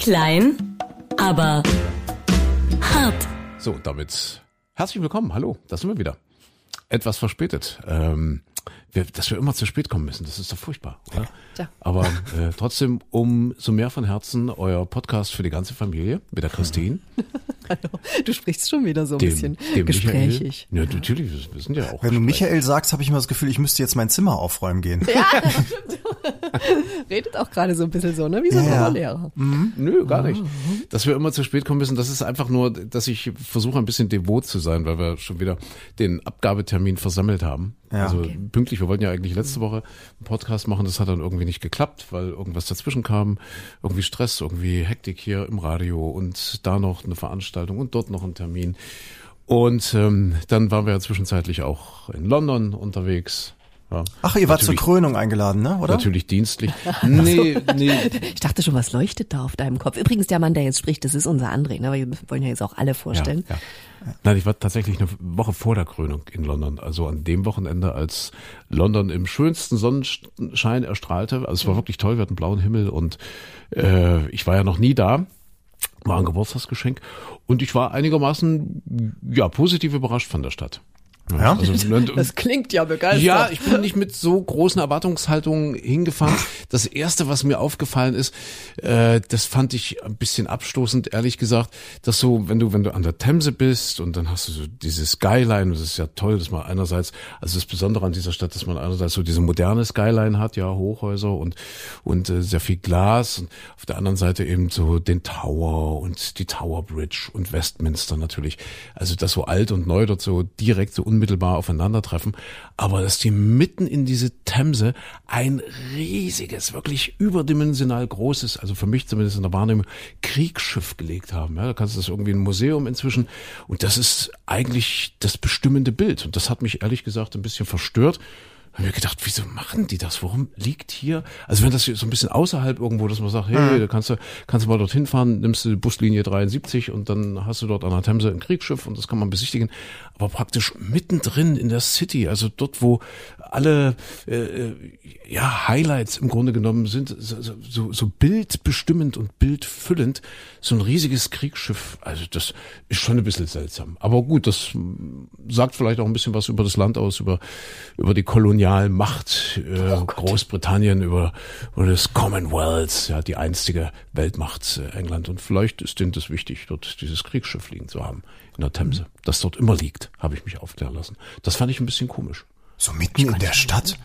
Klein, aber hart. So, damit herzlich willkommen. Hallo, da sind wir wieder. Etwas verspätet. Ähm, wir, dass wir immer zu spät kommen müssen, das ist doch furchtbar, oder? Tja. Aber äh, trotzdem umso mehr von Herzen euer Podcast für die ganze Familie mit der Christine, Hallo. Du sprichst schon wieder so ein dem, bisschen dem gesprächig. Michael. Ja, natürlich, wir- sind ja auch. Wenn du. Michael sagst, habe ich immer das Gefühl, ich müsste jetzt mein Zimmer aufräumen gehen. Redet auch gerade so ein bisschen so, ne? Wie so ein Ja, ja. Oberlehrer. Nö, gar nicht. Dass wir immer zu spät kommen müssen, das ist einfach nur, dass ich versuche ein bisschen devot zu sein, weil wir schon wieder den Abgabetermin versammelt haben. Ja. Also pünktlich, wir wollten ja eigentlich letzte Woche einen Podcast machen, das hat dann irgendwie nicht geklappt, weil irgendwas dazwischen kam, irgendwie Stress, irgendwie Hektik hier im Radio und da noch eine Veranstaltung und dort noch ein Termin. Und ähm, dann waren wir ja zwischenzeitlich auch in London unterwegs. Ja, Ach, ihr wart zur Krönung eingeladen, ne? Oder? Natürlich dienstlich. Nee, nee, Ich dachte schon, was leuchtet da auf deinem Kopf? Übrigens, der Mann, der jetzt spricht, das ist unser André, ne? Wir wollen ja jetzt auch alle vorstellen. Ja, ja. Nein, ich war tatsächlich eine Woche vor der Krönung in London. Also an dem Wochenende, als London im schönsten Sonnenschein erstrahlte. Also es war wirklich toll, wir hatten blauen Himmel und äh, ich war ja noch nie da. War ein Geburtstagsgeschenk. Und ich war einigermaßen ja positiv überrascht von der Stadt. Ja? Also, ne, Das klingt ja begeistert. ja, ich bin nicht mit so großen Erwartungshaltungen hingefahren. Das erste, was mir aufgefallen ist, äh, das fand ich ein bisschen abstoßend, ehrlich gesagt, dass so, wenn du, wenn du an der Themse bist und dann hast du so diese Skyline, das ist ja toll, dass man einerseits, also das Besondere an dieser Stadt, dass man einerseits so diese moderne Skyline hat, ja, Hochhäuser und, und äh, sehr viel Glas und auf der anderen Seite eben so den Tower und die Tower Bridge und Westminster natürlich. Also das so alt und neu dort so direkt so unmittelbar aufeinandertreffen. Aber dass die mitten in diese Themse ein riesiges, wirklich überdimensional großes, also für mich zumindest in der Wahrnehmung, Kriegsschiff gelegt haben. Ja, da kannst du das irgendwie ein Museum inzwischen. Und das ist eigentlich das bestimmende Bild. Und das hat mich ehrlich gesagt ein bisschen verstört. Hab mir gedacht, wieso machen die das? Warum liegt hier? Also wenn das so ein bisschen außerhalb irgendwo, dass man sagt, hey, da kannst du, kannst du mal dorthin fahren, nimmst du die Buslinie 73 und dann hast du dort an der Themse ein Kriegsschiff und das kann man besichtigen. Aber praktisch mittendrin in der City, also dort, wo alle äh, ja Highlights im Grunde genommen sind, so, so- so, bildbestimmend und bildfüllend, so ein riesiges Kriegsschiff. Also das ist schon ein bisschen seltsam. Aber gut, das sagt vielleicht auch ein bisschen was über das Land aus, über über die Kolonialmacht äh, Großbritannien, über, über das Commonwealth, ja die einstige Weltmacht äh, England. Und vielleicht ist denen das wichtig, dort dieses Kriegsschiff liegen zu haben in der Themse, das dort immer liegt, habe ich mich aufklären lassen. Das fand ich ein bisschen komisch. So mitten in der Stadt?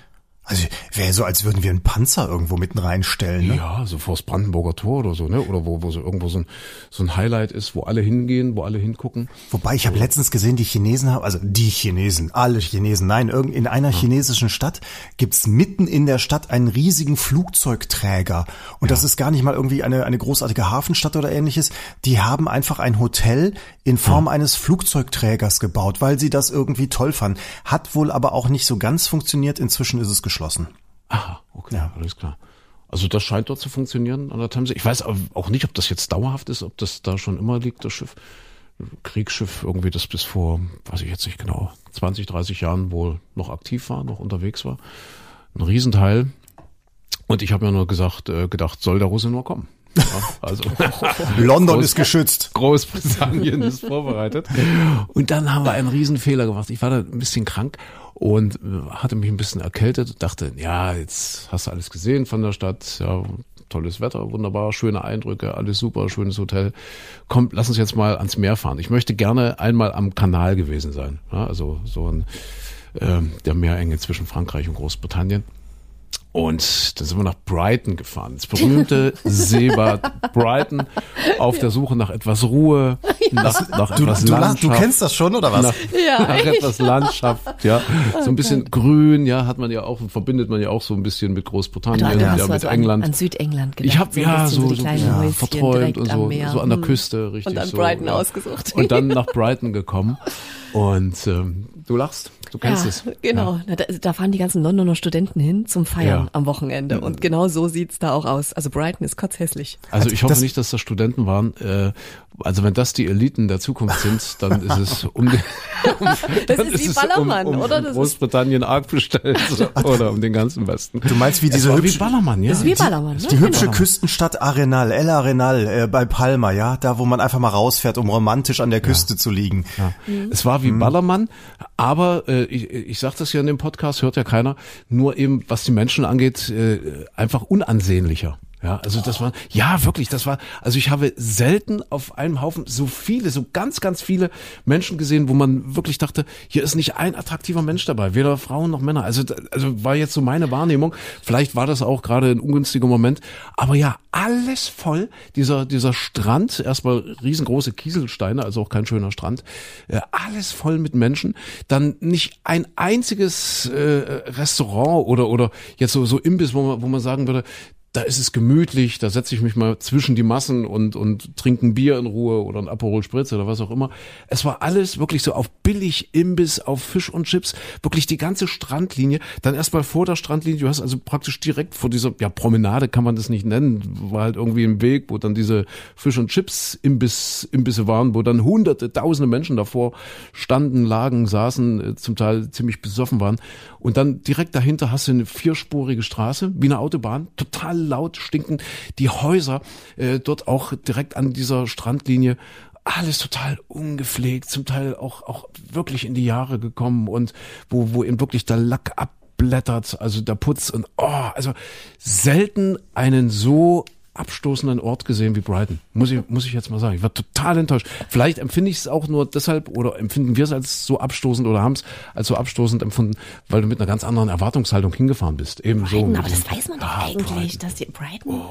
Also wäre so, als würden wir einen Panzer irgendwo mitten reinstellen, ne? Ja, so vors Brandenburger Tor oder so, ne? Oder wo, wo so irgendwo so ein, so ein Highlight ist, wo alle hingehen, wo alle hingucken. Wobei, ich habe letztens gesehen, die Chinesen haben, also die Chinesen, alle Chinesen, nein, irgend in einer chinesischen Stadt gibt's mitten in der Stadt einen riesigen Flugzeugträger. Und das ist gar nicht mal irgendwie eine, eine großartige Hafenstadt oder ähnliches. Die haben einfach ein Hotel in Form eines Flugzeugträgers gebaut, weil sie das irgendwie toll fanden. Hat wohl aber auch nicht so ganz funktioniert. Inzwischen ist es geschlossen. Aha, okay, alles klar. Also das scheint dort zu funktionieren an der Themse. Ich weiß auch nicht, ob das jetzt dauerhaft ist, ob das da schon immer liegt, das Schiff. Kriegsschiff, irgendwie das bis vor, weiß ich jetzt nicht genau, 20, 30 Jahren wohl noch aktiv war, noch unterwegs war. Ein Riesenteil. Und ich habe mir nur gesagt, äh, gedacht, soll der Russe nur kommen. Ja, also London Groß- ist geschützt. Großbritannien ist vorbereitet. Und dann haben wir einen Riesenfehler gemacht. Ich war da ein bisschen krank und äh, hatte mich ein bisschen erkältet und dachte, ja, jetzt hast du alles gesehen von der Stadt, ja, tolles Wetter, wunderbar, schöne Eindrücke, alles super, schönes Hotel. Komm, lass uns jetzt mal ans Meer fahren. Ich möchte gerne einmal am Kanal gewesen sein. Ja, also so ein, ähm, der Meerenge zwischen Frankreich und Großbritannien. Und dann sind wir nach Brighton gefahren, das berühmte Seebad Brighton, auf der Suche nach etwas Ruhe, nach, nach Du, etwas du, Landschaft. du kennst das schon, oder was? nach, Ja, nach etwas Landschaft, ja, so ein bisschen grün, ja, hat man ja auch, verbindet man ja auch so ein bisschen mit Großbritannien, ja, hast mit so an, England. an Südengland gedacht. ich habe so ja so, so, kleinen ja, verträumt und so, so an der Hm. Küste, richtig Und dann so. Brighton ja. ausgesucht. Und dann nach Brighton gekommen und ähm, du lachst. Du kennst ja, es. Genau, Na, da, da fahren die ganzen Londoner Studenten hin zum Feiern Ja. am Wochenende und genau so sieht's da auch aus. Also Brighton ist kotzhässlich. Also ich hoffe Das- nicht, dass das Studenten waren. Äh, also wenn das die Eliten der Zukunft sind, dann ist es um, den, um Das ist wie es Ballermann, um, um oder? Das ist- Großbritannien arg bestellt oder um den ganzen Westen. Du meinst wie Es diese wie hübsche, Ballermann, ja. Das ist wie Ballermann, ne? die hübsche Küstenstadt Arenal, El Arenal äh, bei Palma, ja, da wo man einfach mal rausfährt, um romantisch an der Küste zu liegen. Es war wie Ballermann, aber äh, ich, ich sage das ja in dem Podcast, hört ja keiner, nur eben, was die Menschen angeht, äh, einfach unansehnlicher. Ja, also das war, ja wirklich, das war, also ich habe selten auf einem Haufen so viele, so ganz, ganz viele Menschen gesehen, wo man wirklich dachte, hier ist nicht ein attraktiver Mensch dabei, weder Frauen noch Männer. Also, also war jetzt so meine Wahrnehmung. Vielleicht war das auch gerade ein ungünstiger Moment, aber ja, alles voll. Dieser, dieser Strand, erstmal riesengroße Kieselsteine, also auch kein schöner Strand, äh, alles voll mit Menschen. Dann nicht ein einziges äh, Restaurant oder, oder jetzt so, so Imbiss, wo man, wo man sagen würde, da ist es gemütlich, da setze ich mich mal zwischen die Massen und, und trinke ein Bier in Ruhe oder ein Aperol Spritz oder was auch immer. Es war alles wirklich so auf billig Imbiss, auf Fisch und Chips, wirklich die ganze Strandlinie. Dann erstmal vor der Strandlinie, du hast also praktisch direkt vor dieser, ja, Promenade kann man das nicht nennen, war halt irgendwie im Weg, wo dann diese Fisch und Chips Imbiss, Imbisse waren, wo dann hunderte, tausende Menschen davor standen, lagen, saßen, äh, zum Teil ziemlich besoffen waren. Und dann direkt dahinter hast du eine vierspurige Straße, wie eine Autobahn, total laut, stinkend. Die Häuser äh, dort auch direkt an dieser Strandlinie, alles total ungepflegt, zum Teil auch, auch wirklich in die Jahre gekommen und wo, wo eben wirklich der Lack abblättert, also der Putz und oh, also selten einen so abstoßenden Ort gesehen wie Brighton. Muss ich, muss ich jetzt mal sagen. Ich war total enttäuscht. Vielleicht empfinde ich es auch nur deshalb oder empfinden wir es als so abstoßend oder haben es als so abstoßend empfunden, weil du mit einer ganz anderen Erwartungshaltung hingefahren bist. Eben so. Brighton, mit aber das weiß man doch Ah, eigentlich, Brighton. dass die Brighton,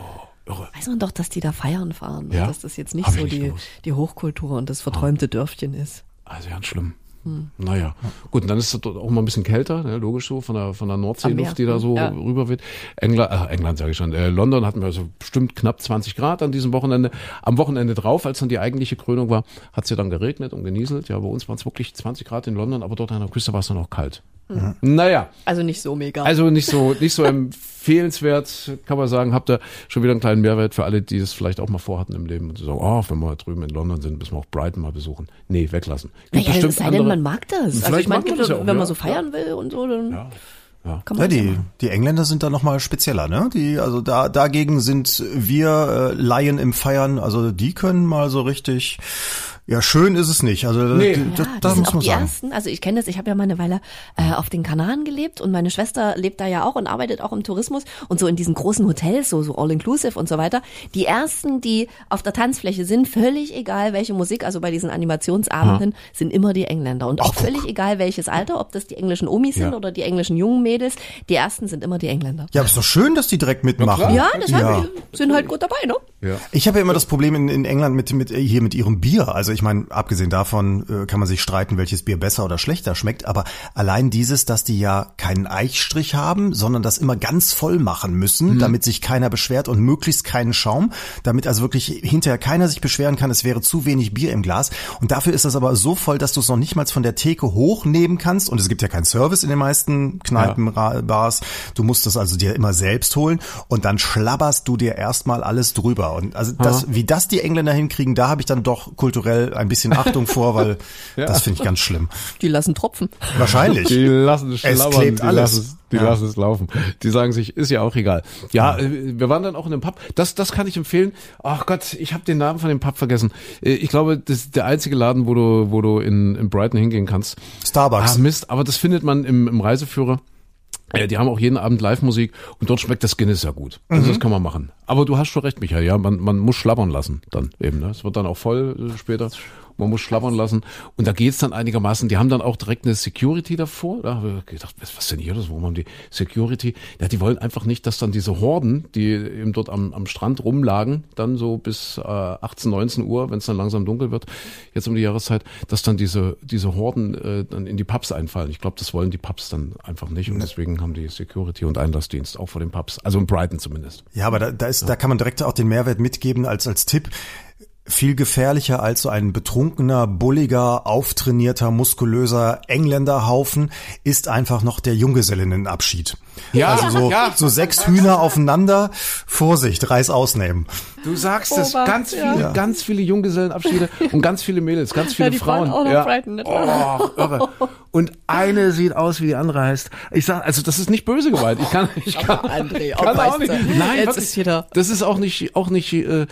Irre. weiß man doch, dass die da feiern fahren. Ja? Dass das jetzt nicht Hab so nicht die, gewusst. die Hochkultur und das verträumte Dörfchen ist. Also ganz schlimm. Hm. Naja, gut, und dann ist es dort auch mal ein bisschen kälter, ne, logisch so, von der, von der Nordseeluft, die da so ja. rüber weht. England, äh, England sage ich schon, äh, London hatten wir also bestimmt knapp 20 Grad an diesem Wochenende. Am Wochenende drauf, als dann die eigentliche Krönung war, hat es ja dann geregnet und genieselt. Ja, bei uns waren es wirklich 20 Grad in London, aber dort an der Küste war es dann auch kalt. Hm. Naja, Also nicht so mega. also nicht so, nicht so empfehlenswert, kann man sagen. Habt ihr schon wieder einen kleinen Mehrwert für alle, die es vielleicht auch mal vorhatten im Leben und so sagen, oh, wenn wir drüben in London sind, müssen wir auch Brighton mal besuchen. Nee, weglassen. Gibt naja, bestimmt es sei denn, man mag das. Also Vielleicht ich meine, ja wenn ja, man so klar. feiern will und so, dann Ja, ja. kann Ja, man das ja die, die Engländer sind da nochmal spezieller, ne? Die, also da, dagegen sind wir äh, Laien im Feiern, also die können mal so richtig, ja, schön ist es nicht. Also Nee. die, Ja, das, das das sind muss auch man die sagen. ersten. Also ich kenne das, ich habe ja mal eine Weile äh, auf den Kanaren gelebt und meine Schwester lebt da ja auch und arbeitet auch im Tourismus und so in diesen großen Hotels, so, so all-inclusive und so weiter. Die ersten, die auf der Tanzfläche sind, völlig egal welche Musik, also bei diesen Animationsabenden, sind immer die Engländer. Und auch Ach, guck. völlig egal welches Alter, ob das die englischen Omis sind Ja. oder die englischen jungen Mädels, die ersten sind immer die Engländer. Ja, aber ist doch schön, dass die direkt mitmachen. Ja, deshalb Ja. die sind halt gut dabei, ne? Ja. Ich habe ja immer das Problem in, in England mit, mit hier mit ihrem Bier. Also ich meine, abgesehen davon äh, kann man sich streiten, welches Bier besser oder schlechter schmeckt. Aber allein dieses, dass die ja keinen Eichstrich haben, sondern das immer ganz voll machen müssen, damit sich keiner beschwert und möglichst keinen Schaum, damit also wirklich hinterher keiner sich beschweren kann, es wäre zu wenig Bier im Glas. Und dafür ist das aber so voll, dass du es noch nicht mal von der Theke hochnehmen kannst. Und es gibt ja keinen Service in den meisten Kneipen, Ra- Bars. Du musst das also dir immer selbst holen und dann schlabberst du dir erstmal alles drüber. Und also das, wie das die Engländer hinkriegen, da habe ich dann doch kulturell ein bisschen Achtung vor, weil das finde ich ganz schlimm. Die lassen tropfen. Wahrscheinlich. Die lassen es Es schlabbern, klebt die alles. lassen es, die Ja. lassen es laufen. Die sagen sich, ist ja auch egal. Ja, äh, wir waren dann auch in einem Pub. Das, das kann ich empfehlen. Ach Gott, ich habe den Namen von dem Pub vergessen. Äh, Ich glaube, das ist der einzige Laden, wo du, wo du in, in Brighton hingehen kannst. Starbucks. Ah, Mist, aber das findet man im, im Reiseführer. Äh, Die haben auch jeden Abend Live-Musik und dort schmeckt das Guinness ja gut. Also das kann man machen. Aber du hast schon recht, Michael, ja, man, man muss schlabbern lassen dann eben. Ne? Es wird dann auch voll äh, später. Man muss schlabbern lassen und da geht's dann einigermaßen. Die haben dann auch direkt eine Security davor. Da habe ich gedacht, was, was denn hier das? Warum haben die Security? Ja, die wollen einfach nicht, dass dann diese Horden, die eben dort am, am Strand rumlagen, dann so bis äh, 18, 19 Uhr, wenn es dann langsam dunkel wird, jetzt um die Jahreszeit, dass dann diese, diese Horden äh, dann in die Pubs einfallen. Ich glaube, das wollen die Pubs dann einfach nicht und deswegen haben die Security und Einlassdienst auch vor den Pubs. Also in Brighton zumindest. Ja, aber da, da ist, da kann man direkt auch den Mehrwert mitgeben als als Tipp. Viel gefährlicher als so ein betrunkener, bulliger, auftrainierter, muskulöser Engländerhaufen ist einfach noch der Junggesellinnenabschied. Ja, also so, ja. so sechs Hühner aufeinander. Vorsicht, Reis ausnehmen. Du sagst es, ganz ja. viele, ganz viele Junggesellenabschiede und ganz viele Mädels, ganz viele die Frauen. Brighton, nicht wahr? Oh, irre. Und eine sieht aus, wie die andere heißt. Ich sag, also das ist nicht böse gemeint. Ich kann, ich kann, André, ich oh, kann auch nicht. Nein, jetzt wirklich. ist wieder- Das ist auch nicht, auch nicht, äh, äh,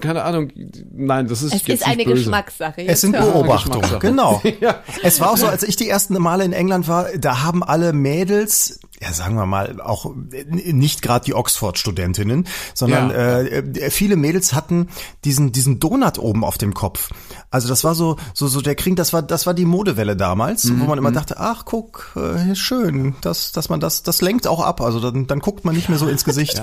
keine Ahnung. Nein, das ist Es jetzt ist eine böse. Geschmackssache. Es sind. Beobachtungen, genau. Ja. Es war auch so, als ich die ersten Male in England war, da haben alle Mädels, ja sagen wir mal, auch äh, nicht gerade die Oxford-Studentinnen, sondern Ja. äh, viele Mädels hatten diesen diesen Donut oben auf dem Kopf. Also das war so so so der Kring, das war das war die Modewelle damals, wo man immer dachte, ach guck, äh, schön, dass dass man das das lenkt auch ab. Also dann dann guckt man nicht mehr so ins Gesicht.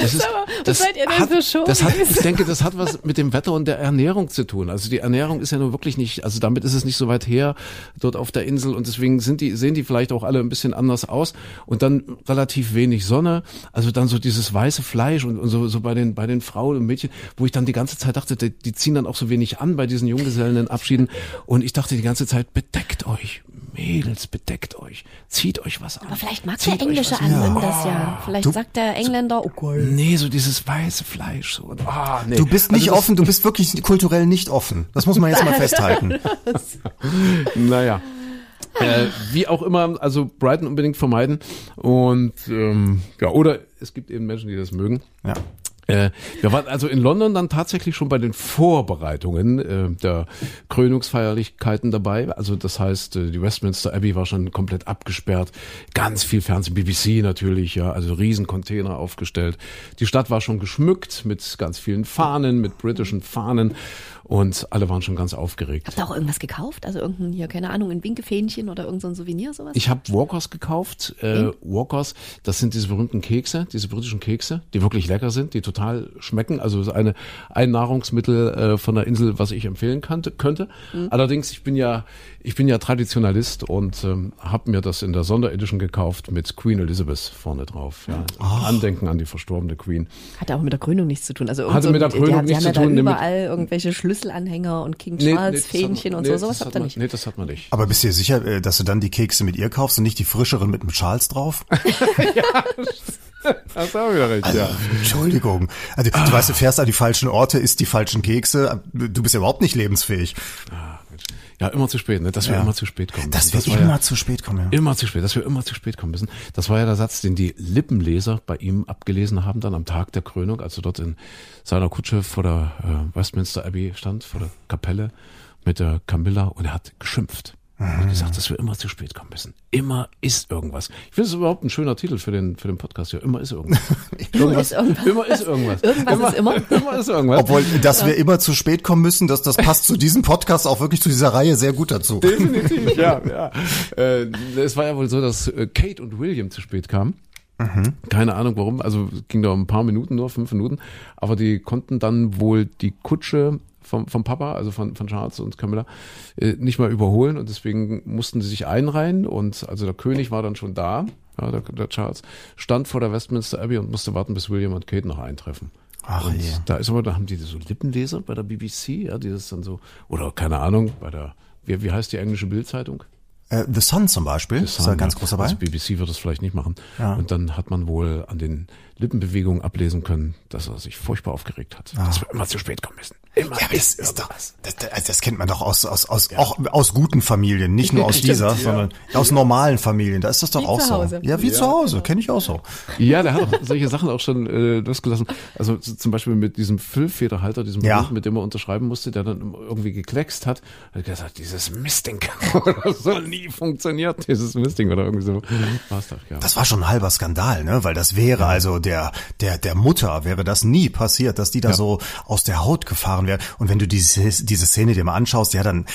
Das ist, mal, was seid ihr denn hat, für Show? das hat, Ich denke, das hat was mit dem Wetter und der Ernährung zu tun. Also die Ernährung ist ja nur wirklich nicht, also damit ist es nicht so weit her dort auf der Insel und deswegen sind die, sehen die vielleicht auch alle ein bisschen anders aus und dann relativ wenig Sonne. Also dann so dieses weiße Fleisch und, und so, so bei den, bei den Frauen und Mädchen, wo ich dann die ganze Zeit dachte, die, die ziehen dann auch so wenig an bei diesen Junggesellenabschieden und ich dachte die ganze Zeit, bedeckt euch. Mädels, bedeckt euch. Zieht euch was an. Aber vielleicht mag Zieht der englische was an. Anwender das ja. Vielleicht Du- sagt der Engländer, oh Gott. Nee, so dieses weiße Fleisch. So. Ah, nee. Du bist nicht Also offen, du bist wirklich kulturell nicht offen. Das muss man jetzt mal festhalten. Naja. Äh, wie auch immer, also Brighton unbedingt vermeiden. Und ähm, ja, oder es gibt eben Menschen, die das mögen. Ja. Äh, wir waren also in London dann tatsächlich schon bei den Vorbereitungen äh, der Krönungsfeierlichkeiten dabei. Also das heißt, äh, die Westminster Abbey war schon komplett abgesperrt. Ganz viel Fernsehen, BBC natürlich, ja, also Riesencontainer aufgestellt. Die Stadt war schon geschmückt mit ganz vielen Fahnen, mit britischen Fahnen und alle waren schon ganz aufgeregt. Habt ihr auch irgendwas gekauft? Also irgendein hier, keine Ahnung, ein Winkefähnchen oder irgendein so ein Souvenir, sowas? Ich habe Walkers gekauft. Äh, Walkers, das sind diese berühmten Kekse, diese britischen Kekse, die wirklich lecker sind, die total schmecken. Also ist eine, ein Nahrungsmittel äh, von der Insel, was ich empfehlen kannte, könnte. Allerdings, ich bin ja, ich bin ja Traditionalist und ähm, habe mir das in der Sonderedition gekauft mit Queen Elizabeth vorne drauf. Ja. Andenken an die verstorbene Queen. Hatte auch mit der Krönung nichts zu tun. Also Hatte so mit der Krönung die, nichts die haben zu ja tun, überall irgendwelche Schlüsselanhänger und King Nee, Charles hat man- Fähnchen und nee, so. das Sowas hat habt ihr man- nicht. Nee, das hat man nicht. Aber bist du dir sicher, äh, dass du dann die Kekse mit ihr kaufst und nicht die frischeren mit dem Charles drauf? Hast du wieder recht, ja. Entschuldigung. Also, du weißt, du fährst an die falschen Orte, isst die falschen Kekse. Du bist ja überhaupt nicht lebensfähig. Ja, immer zu spät, ne? Dass wir Ja. immer zu spät kommen. Das müssen. wird war immer ja, zu spät kommen. Ja. Immer zu spät, dass wir immer zu spät kommen müssen. Das war ja der Satz, den die Lippenleser bei ihm abgelesen haben, dann am Tag der Krönung, als er dort in seiner Kutsche vor der äh, Westminster Abbey stand, vor der Kapelle mit der Camilla und er hat geschimpft. Hat gesagt, dass wir immer zu spät kommen müssen. Immer ist irgendwas. Ich finde es überhaupt ein schöner Titel für den, für den Podcast hier. Immer ist irgendwas. Immer ist irgendwas. Immer ist irgendwas. Irgendwas ist immer. Immer ist irgendwas. Obwohl, dass wir immer zu spät kommen müssen, das, das passt zu diesem Podcast auch wirklich zu dieser Reihe sehr gut dazu. Definitiv, ja, ja. Äh, es war ja wohl so, dass äh, Kate und William zu spät kamen. Keine Ahnung warum, also es ging da um ein paar Minuten nur, fünf Minuten, aber die konnten dann wohl die Kutsche vom, vom Papa, also von, von Charles und Camilla, äh, nicht mal überholen und deswegen mussten sie sich einreihen und also der König war dann schon da, ja, der, der Charles, stand vor der Westminster Abbey und musste warten, bis William und Kate noch eintreffen. Ach und je. da ist aber, da haben die so Lippenleser bei der BBC, ja, die das dann so, oder keine Ahnung, bei der, wie, wie heißt die englische Bildzeitung? Äh, The Sun zum Beispiel, ist da ganz groß dabei. Also BBC wird das vielleicht nicht machen. Ja. Und dann hat man wohl an den Lippenbewegungen ablesen können, dass er sich furchtbar aufgeregt hat. Dass wir immer zu spät kommen müssen. Immer Ah. Ja, das ist ist doch, das, das, das kennt man doch aus, aus, aus, auch aus guten Familien, nicht nur aus dieser, sondern aus normalen Familien. Da ist das doch Wie auch zu so. Ja, wie zu Hause, kenne ich auch so. Ja, der hat auch solche Sachen auch schon äh, losgelassen. Also zum Beispiel mit diesem Füllfederhalter, diesem Ja. Beruf, mit dem er unterschreiben musste, der dann irgendwie gekleckst hat. Hat gesagt, dieses Mistding das soll nie funktioniert, dieses Mistding oder irgendwie so. War's doch, ja. Das war schon ein halber Skandal, ne? Weil das wäre also der, der, der Mutter wäre das nie passiert, dass die da so aus der Haut gefahren wäre. Und wenn du diese, diese Szene dir mal anschaust, ja, dann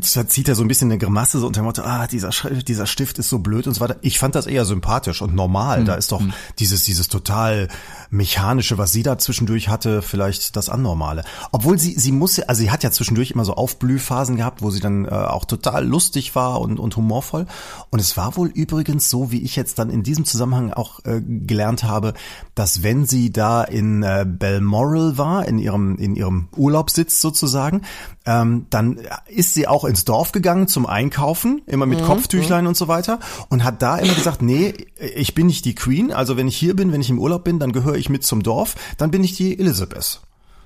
zieht er so ein bisschen eine Grimasse so unter dem Motto, ah, dieser, dieser Stift ist so blöd und so weiter. Ich fand das eher sympathisch und normal. Da ist doch dieses, dieses total mechanische, was sie da zwischendurch hatte, vielleicht das Annormale. Obwohl sie, sie muss, ja- also sie hat ja zwischendurch immer so Aufblühphasen gehabt, wo sie dann äh, auch total lustig war und, und humorvoll. Und es war wohl übrigens so, wie ich jetzt dann in diesem Zusammenhang auch äh, gelernt habe, habe, dass wenn sie da in äh, Balmoral war, in ihrem, in ihrem Urlaubssitz sozusagen, ähm, dann ist sie auch ins Dorf gegangen zum Einkaufen, immer mit Kopftüchlein und so weiter und hat da immer gesagt, nee, ich bin nicht die Queen, also wenn ich hier bin, wenn ich im Urlaub bin, dann gehöre ich mit zum Dorf, dann bin ich die Elizabeth.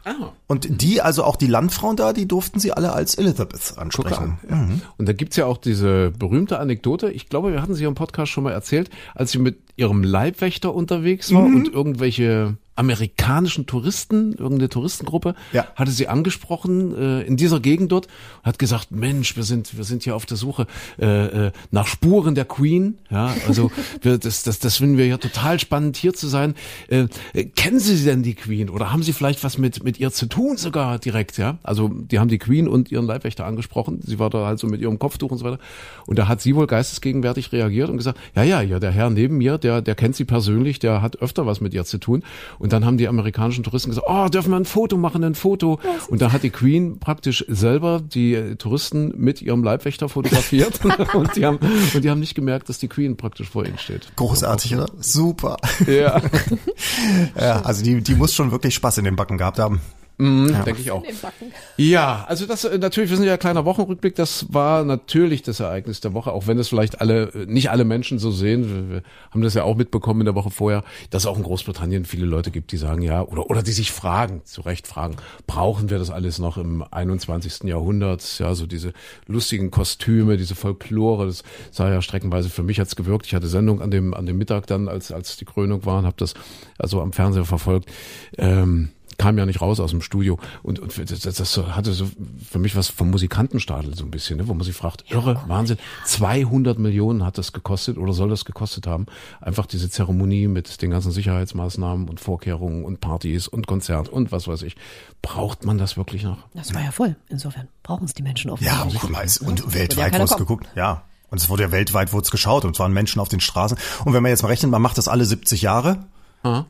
Ah. Und die, also auch die Landfrauen da, die durften sie alle als Elizabeth ansprechen. Ja. Und da gibt's ja auch diese berühmte Anekdote, ich glaube, wir hatten sie im Podcast schon mal erzählt, als sie mit ihrem Leibwächter unterwegs war und irgendwelche amerikanischen Touristen, irgendeine Touristengruppe, Ja. hatte sie angesprochen äh, in dieser Gegend dort, hat gesagt, Mensch, wir sind wir sind hier auf der Suche äh, äh, nach Spuren der Queen, ja, also wir, das das das finden wir ja total spannend hier zu sein. Äh, äh, kennen Sie denn die Queen oder haben Sie vielleicht was mit mit ihr zu tun sogar direkt, ja? Also die haben die Queen und ihren Leibwächter angesprochen. Sie war da halt so mit ihrem Kopftuch und so weiter und da hat sie wohl geistesgegenwärtig reagiert und gesagt, ja ja, ja, der Herr neben mir, der der kennt sie persönlich, der hat öfter was mit ihr zu tun und dann haben die amerikanischen Touristen gesagt, oh, dürfen wir ein Foto machen, ein Foto. Und da hat die Queen praktisch selber die Touristen mit ihrem Leibwächter fotografiert und, die haben, und die haben nicht gemerkt, dass die Queen praktisch vor ihnen steht. Großartig, oder? Super. Ja, Ja, also die, die muss schon wirklich Spaß in den Backen gehabt haben. Denke ich auch. Ja, also das äh, natürlich, wir sind ja ein kleiner Wochenrückblick, das war natürlich das Ereignis der Woche, auch wenn es vielleicht alle, äh, nicht alle Menschen so sehen. Wir, wir haben das ja auch mitbekommen in der Woche vorher, dass es auch in Großbritannien viele Leute gibt, die sagen, ja, oder, oder die sich fragen, zu Recht fragen, brauchen wir das alles noch im 21. Jahrhundert? Ja, so diese lustigen Kostüme, diese Folklore, das sah ja streckenweise für mich hat's gewirkt. Ich hatte Sendung an dem, an dem Mittag dann, als, als die Krönung war und habe das also am Fernseher verfolgt. Ähm, kam ja nicht raus aus dem Studio und, und das, das, das hatte so für mich was vom Musikantenstadel so ein bisschen, ne, wo man sich fragt, irre, Wahnsinn, 200 Millionen hat das gekostet oder soll das gekostet haben, einfach diese Zeremonie mit den ganzen Sicherheitsmaßnahmen und Vorkehrungen und Partys und Konzert und was weiß ich. Braucht man das wirklich noch? Das war ja voll. Insofern brauchen es die Menschen Ja, offensichtlich. guck mal, es- und ja weltweit wurde es geguckt, ja. Und es wurde ja weltweit wurde es geschaut und es waren Menschen auf den Straßen. Und wenn man jetzt mal rechnet, man macht das alle 70 Jahre.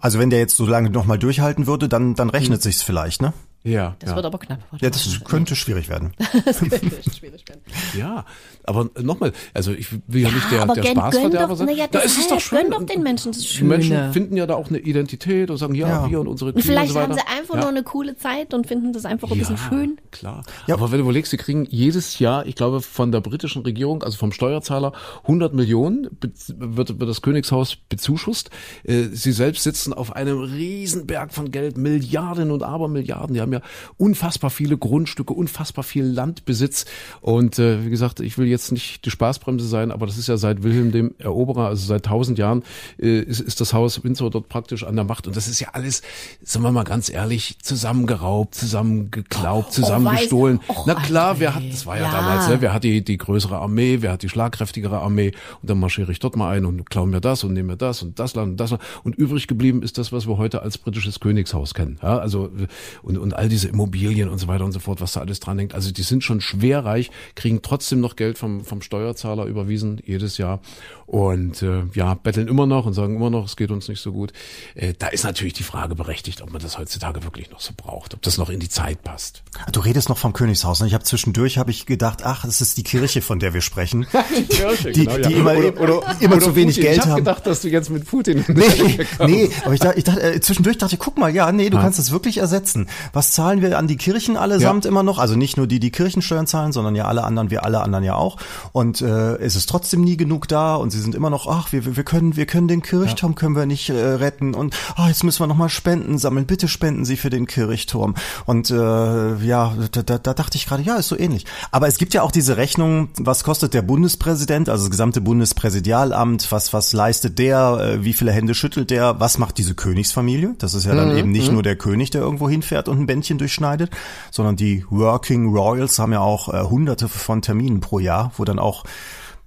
Also wenn der jetzt so lange noch mal durchhalten würde, dann, dann rechnet sich's vielleicht, ne? Ja, Das ja. wird aber knapp. Ja, das könnte schwierig werden. das könnte schwierig werden. ja, aber nochmal, also ich will ja, nicht der, aber der gönn- Spaßverderber sein. ja, da ist es doch schön. gönn doch den Menschen das Die Schöne. Menschen finden ja da auch eine Identität und sagen, ja, Ja. wir und unsere Und Queen vielleicht und so haben sie einfach ja. nur eine coole Zeit und finden das einfach ein bisschen schön. Klar. Ja. Aber wenn du überlegst, sie kriegen jedes Jahr, ich glaube, von der britischen Regierung, also vom Steuerzahler, 100 Millionen be- wird, wird das Königshaus bezuschusst. Äh, Sie selbst sitzen auf einem Riesenberg von Geld, Milliarden und Abermilliarden. Die haben ja unfassbar viele Grundstücke, unfassbar viel Landbesitz. Und äh, wie gesagt, ich will jetzt nicht die Spaßbremse sein, aber das ist ja seit Wilhelm dem Eroberer, also seit tausend Jahren, äh, ist, ist das Haus Windsor dort praktisch an der Macht. Und das ist ja alles, sagen wir mal ganz ehrlich, zusammengeraubt, zusammengeklaubt, zusammengestohlen. weiß- Och, Na klar, wer hat, das war ja, Ja. damals, ne, wer hat die, die größere Armee, wer hat die schlagkräftigere Armee und dann marschiere ich dort mal ein und klaue mir das und nehme mir das und das Land und das Land. Und übrig geblieben ist das, was wir heute als britisches Königshaus kennen. Ja, also und, und all diese Immobilien und so weiter und so fort, was da alles dran hängt. Also die sind schon schwerreich, kriegen trotzdem noch Geld vom, vom Steuerzahler überwiesen jedes Jahr und äh, ja, betteln immer noch und sagen immer noch, es geht uns nicht so gut. Äh, da ist natürlich die Frage berechtigt, ob man das heutzutage wirklich noch so braucht, ob das noch in die Zeit passt. Du redest noch vom Königshaus. Ne? Ich habe zwischendurch habe ich gedacht, ach, das ist die Kirche, von der wir sprechen. Kirche, Die- die immer- immer zu wenig Putin. Geld ich hab haben. gedacht, dass du jetzt mit Putin. Nee, nee, aber ich dachte, ich dachte äh, zwischendurch dachte ich, guck mal, ja, nee, du kannst das wirklich ersetzen. Was zahlen wir an die Kirchen allesamt immer noch? Also nicht nur die, die Kirchensteuern zahlen, sondern ja alle anderen, wir alle anderen ja auch. Und äh, es ist trotzdem nie genug da und sie sind immer noch, ach, wir, wir können, wir können den Kirchturm können wir nicht äh, retten und ah, jetzt müssen wir noch mal Spenden sammeln. Bitte spenden Sie für den Kirchturm. Und äh, ja, da, da, da dachte ich gerade, ja, ist so ähnlich. Aber es gibt ja auch diese Rechnung, was kostet der Bundespräsident, also das gesamte Bundespräsidialamt, was was leistet der, äh, wie viele Hände schüttelt der, was macht diese Königsfamilie? Das ist ja dann eben nicht nur der König, der irgendwo hinfährt und ein Bändchen durchschneidet, sondern die Working Royals haben ja auch äh, hunderte von Terminen pro Jahr, wo dann auch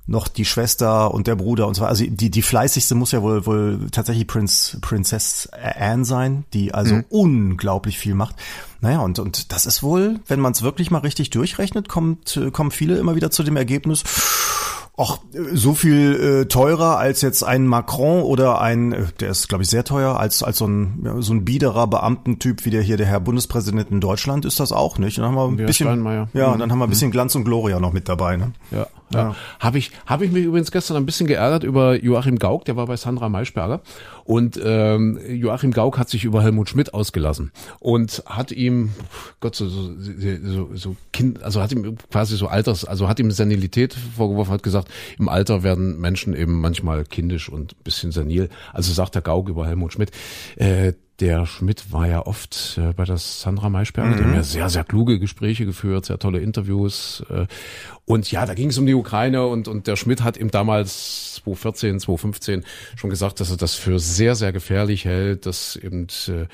noch die Schwester und der Bruder und so weiter. Also die, die fleißigste muss ja wohl, wohl tatsächlich Prinz, Princess Anne sein, die also unglaublich viel macht. Naja, und, und das ist wohl, wenn man es wirklich mal richtig durchrechnet, kommt, kommen viele immer wieder zu dem Ergebnis, Ach, so viel äh, teurer als jetzt ein Macron oder ein, äh, der ist glaube ich sehr teuer, als als so ein ja, so ein biederer Beamtentyp wie der hier der Herr Bundespräsident in Deutschland ist das auch nicht. Und dann haben wir ein bisschen, ja, und dann haben wir ein bisschen Glanz und Gloria noch mit dabei. Ne? Ja, Ja. Habe ich, habe ich mich übrigens gestern ein bisschen geärgert über Joachim Gauck, der war bei Sandra Maischberger. Und ähm, Joachim Gauck hat sich über Helmut Schmidt ausgelassen und hat ihm, Gott, so, so, so, so Kind, also hat ihm quasi so Alters, also hat ihm Senilität vorgeworfen, hat gesagt, im Alter werden Menschen eben manchmal kindisch und bisschen senil. Also sagt der Gauck über Helmut Schmidt. Äh, der Schmidt war ja oft äh, bei der Sandra Maischberger, mhm. die haben ja sehr, sehr kluge Gespräche geführt, sehr tolle Interviews. Äh, und ja, da ging es um die Ukraine und, und der Schmidt hat ihm damals 2014, 2015 schon gesagt, dass er das für sehr, sehr gefährlich hält, dass eben äh,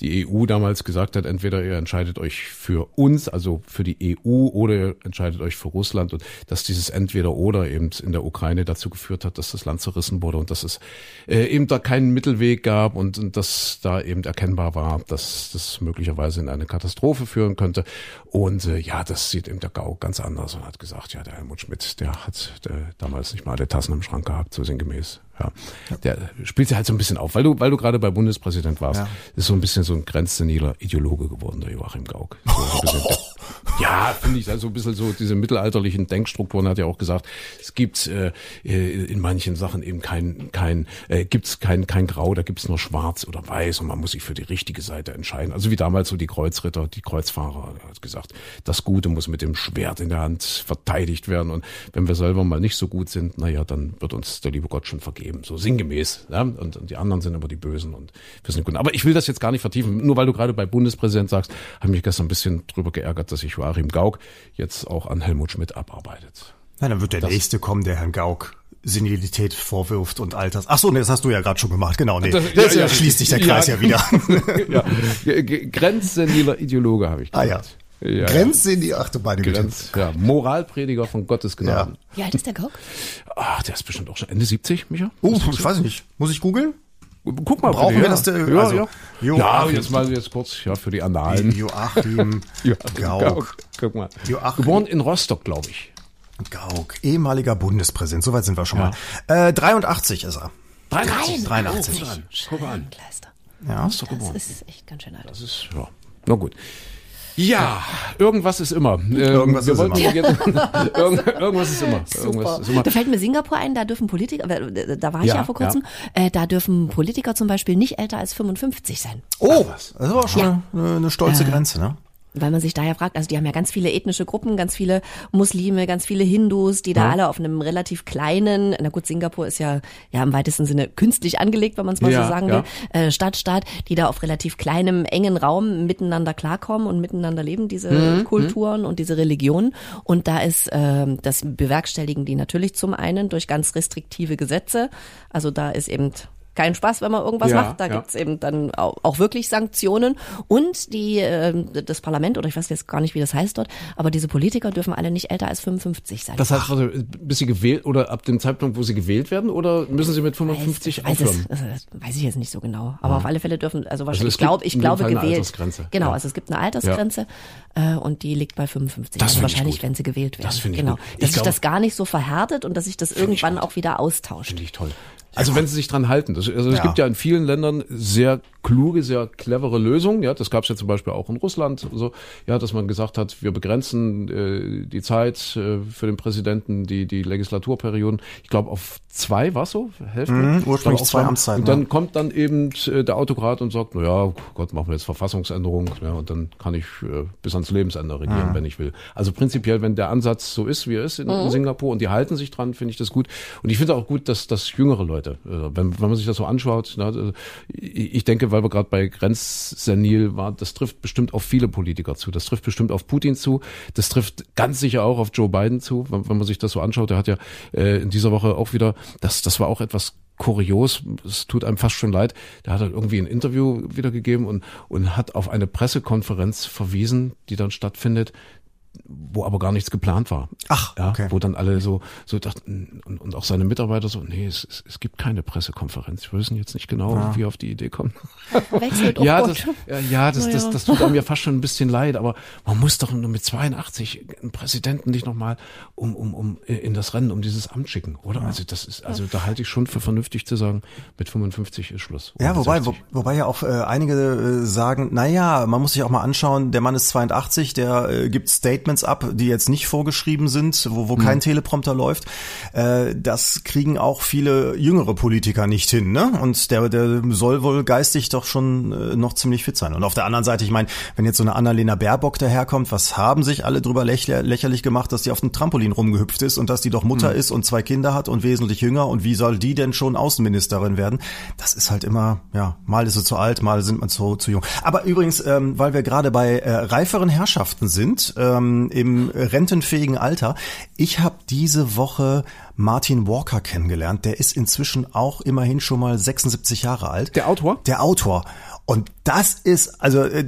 die EU damals gesagt hat, entweder ihr entscheidet euch für uns, also für die EU, oder ihr entscheidet euch für Russland und dass dieses entweder oder eben in der Ukraine dazu geführt hat, dass das Land zerrissen wurde und dass es äh, eben da keinen Mittelweg gab und, und dass da eben erkennbar war, dass das möglicherweise in eine Katastrophe führen könnte. Und äh, ja, das sieht eben der Gau ganz anders und hat gesagt, ja, der Helmut Schmidt, der hat der damals nicht mal alle Tassen im Schrank gehabt, so sinngemäß. Ja. Der spielt sich halt so ein bisschen auf, weil du, weil du gerade bei Bundespräsident warst. Ja. Ist so ein bisschen so ein grenzzeniler Ideologe geworden, der Joachim Gauck. So der, ja, finde ich, also ein bisschen so diese mittelalterlichen Denkstrukturen hat ja auch gesagt, es gibt äh, in manchen Sachen eben kein, kein, äh, gibt's kein, kein Grau, da gibt's nur schwarz oder weiß und man muss sich für die richtige Seite entscheiden. Also wie damals so die Kreuzritter, die Kreuzfahrer, hat gesagt, das Gute muss mit dem Schwert in der Hand verteidigt werden und wenn wir selber mal nicht so gut sind, naja, dann wird uns der liebe Gott schon vergeben eben so sinngemäß. Ja? Und, und die anderen sind aber die Bösen und wir sind gut. Aber ich will das jetzt gar nicht vertiefen. Nur weil du gerade bei Bundespräsident sagst, habe ich mich gestern ein bisschen drüber geärgert, dass sich Joachim Gauck jetzt auch an Helmut Schmidt abarbeitet. Na, dann wird der das, nächste kommen, der Herrn Gauck Senilität vorwirft und Alters. Ach so, nee, das hast du ja gerade schon gemacht. Genau, nee. Das, das ja, ja, schließt sich der Kreis ja, ja wieder. ja. Grenzzeniler Ideologe habe ich gesagt. Ah ja. Ja, Grenze in die achte Beine Grenz, Ja, Moralprediger von Gottes Gnaden. Ja. Wie alt ist der Gauck? Ach, der ist bestimmt auch schon Ende 70, Micha. Oh, ich weiß nicht. Muss ich googeln? Guck mal, brauchen bitte, wir ja. das? Der, ja, also, ja. Joachim, ja, jetzt mal jetzt kurz ja für die Annalen. Joachim Gauck. Gauck. Guck mal. Joachim. Geboren in Rostock, glaube ich. Gauck, ehemaliger Bundespräsident. Soweit sind wir schon ja. mal. Äh, 83 ist er. 83. 83. Oh, guck an. Ja, ist doch geboren. Das ist echt ganz schön alt. Das ist ja. Na gut. Ja, irgendwas ist immer. Ähm, irgendwas, ist immer. irgendwas ist immer. Irgendwas ist immer. Da fällt mir Singapur ein, da dürfen Politiker, da war ich ja, ja vor kurzem, ja. Äh, da dürfen Politiker zum Beispiel nicht älter als 55 sein. Oh, das ist aber schon ja. eine, eine stolze Grenze, ne? Weil man sich daher fragt, also die haben ja ganz viele ethnische Gruppen, ganz viele Muslime, ganz viele Hindus, die da ja. alle auf einem relativ kleinen, na gut, Singapur ist ja ja im weitesten Sinne künstlich angelegt, wenn man es mal ja, so sagen will, äh, Stadtstaat, die da auf relativ kleinem, engen Raum miteinander klarkommen und miteinander leben, diese mhm. Kulturen und diese Religionen. Und da ist, äh, das bewerkstelligen die natürlich zum einen durch ganz restriktive Gesetze. Also da ist eben kein Spaß, wenn man irgendwas ja, macht. Da ja. gibt's eben dann auch, auch, wirklich Sanktionen. Und die äh, das Parlament, oder ich weiß jetzt gar nicht, wie das heißt dort, aber diese Politiker dürfen alle nicht älter als 55 sein. Das heißt, also, bis sie gewählt oder ab dem Zeitpunkt, wo sie gewählt werden, oder müssen sie mit 55 weiß, aufhören? Weiß, es, das weiß ich jetzt nicht so genau. Aber ja. auf alle Fälle dürfen, also wahrscheinlich, also ich glaube, ich glaube gewählt. Eine Altersgrenze. Genau, also es gibt eine Altersgrenze äh, und die liegt bei 55. Das also wahrscheinlich, wenn sie gewählt werden. Das finde ich genau. gut. Ich dass sich das gar nicht so verhärtet und dass sich das irgendwann auch wieder austauscht. Finde ich toll. Also wenn sie sich dran halten. Das, also es ja. gibt ja in vielen Ländern sehr kluge, sehr clevere Lösungen. Ja, das gab es ja zum Beispiel auch in Russland. So, ja, dass man gesagt hat, wir begrenzen äh, die Zeit äh, für den Präsidenten, die die Legislaturperioden. Ich glaube auf zwei, was so Hälfte. Mhm, ursprünglich zwei Amtszeiten. Und dann ja. kommt dann eben äh, der Autokrat und sagt, na ja, Gott, machen wir jetzt Verfassungsänderung. Ja, und dann kann ich äh, bis ans Lebensende regieren, mhm. wenn ich will. Also prinzipiell, wenn der Ansatz so ist, wie er ist in, mhm. in Singapur und die halten sich dran, finde ich das gut. Und ich finde auch gut, dass dass jüngere Leute Leute. Äh, wenn, wenn man sich das so anschaut, ne, also ich denke, weil wir gerade bei Grenzsenil waren, das trifft bestimmt auf viele Politiker zu. Das trifft bestimmt auf Putin zu. Das trifft ganz sicher auch auf Joe Biden zu, wenn, wenn man sich das so anschaut. Der hat ja äh, in dieser Woche auch wieder, das, das war auch etwas kurios, es tut einem fast schon leid, der hat halt irgendwie ein Interview wiedergegeben und, und hat auf eine Pressekonferenz verwiesen, die dann stattfindet, wo aber gar nichts geplant war. Ach, ja, okay. Wo dann alle so, so dachten, und, und auch seine Mitarbeiter so, nee, es, es, es gibt keine Pressekonferenz. Wir wissen jetzt nicht genau, ja. wie auf die Idee kommen. Wechselt oh ja, das, ja, das, das, das tut einem ja fast schon ein bisschen leid, aber man muss doch nur mit 82 einen Präsidenten nicht nochmal um, um, um in das Rennen, um dieses Amt schicken, oder? Ja. Also das ist, also da halte ich schon für vernünftig zu sagen, mit 55 ist Schluss. Ja, wobei, wo, wobei ja auch äh, einige äh, sagen, na ja, man muss sich auch mal anschauen, der Mann ist 82, der äh, gibt Statements Statements ab, die jetzt nicht vorgeschrieben sind, wo, wo kein Teleprompter läuft. Äh, das kriegen auch viele jüngere Politiker nicht hin. Ne? Und der, der soll wohl geistig doch schon äh, noch ziemlich fit sein. Und auf der anderen Seite, ich meine, wenn jetzt so eine Annalena Baerbock daherkommt, was haben sich alle drüber lächer, lächerlich gemacht, dass die auf dem Trampolin rumgehüpft ist und dass die doch Mutter ist und zwei Kinder hat und wesentlich jünger und wie soll die denn schon Außenministerin werden? Das ist halt immer, ja, mal ist sie zu alt, mal sind man zu, zu jung. Aber übrigens, ähm, weil wir gerade bei äh, reiferen Herrschaften sind, ähm, im rentenfähigen Alter, ich habe diese Woche Martin Walker kennengelernt. Der ist inzwischen auch immerhin schon mal 76 Jahre alt. Der Autor? Der Autor. Und das ist, also äh,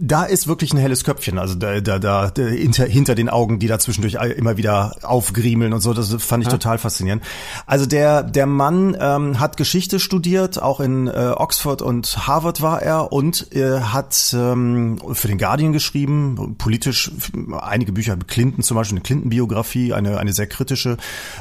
da ist wirklich ein helles Köpfchen, also da, da, da hinter, hinter den Augen, die da zwischendurch immer wieder aufgriemeln und so, das fand ich ja. total faszinierend. Also der, der Mann ähm, hat Geschichte studiert, auch in äh, Oxford und Harvard war er und äh, hat ähm, für den Guardian geschrieben, politisch einige Bücher, Clinton zum Beispiel, eine Clinton-Biografie, eine, eine sehr kritische,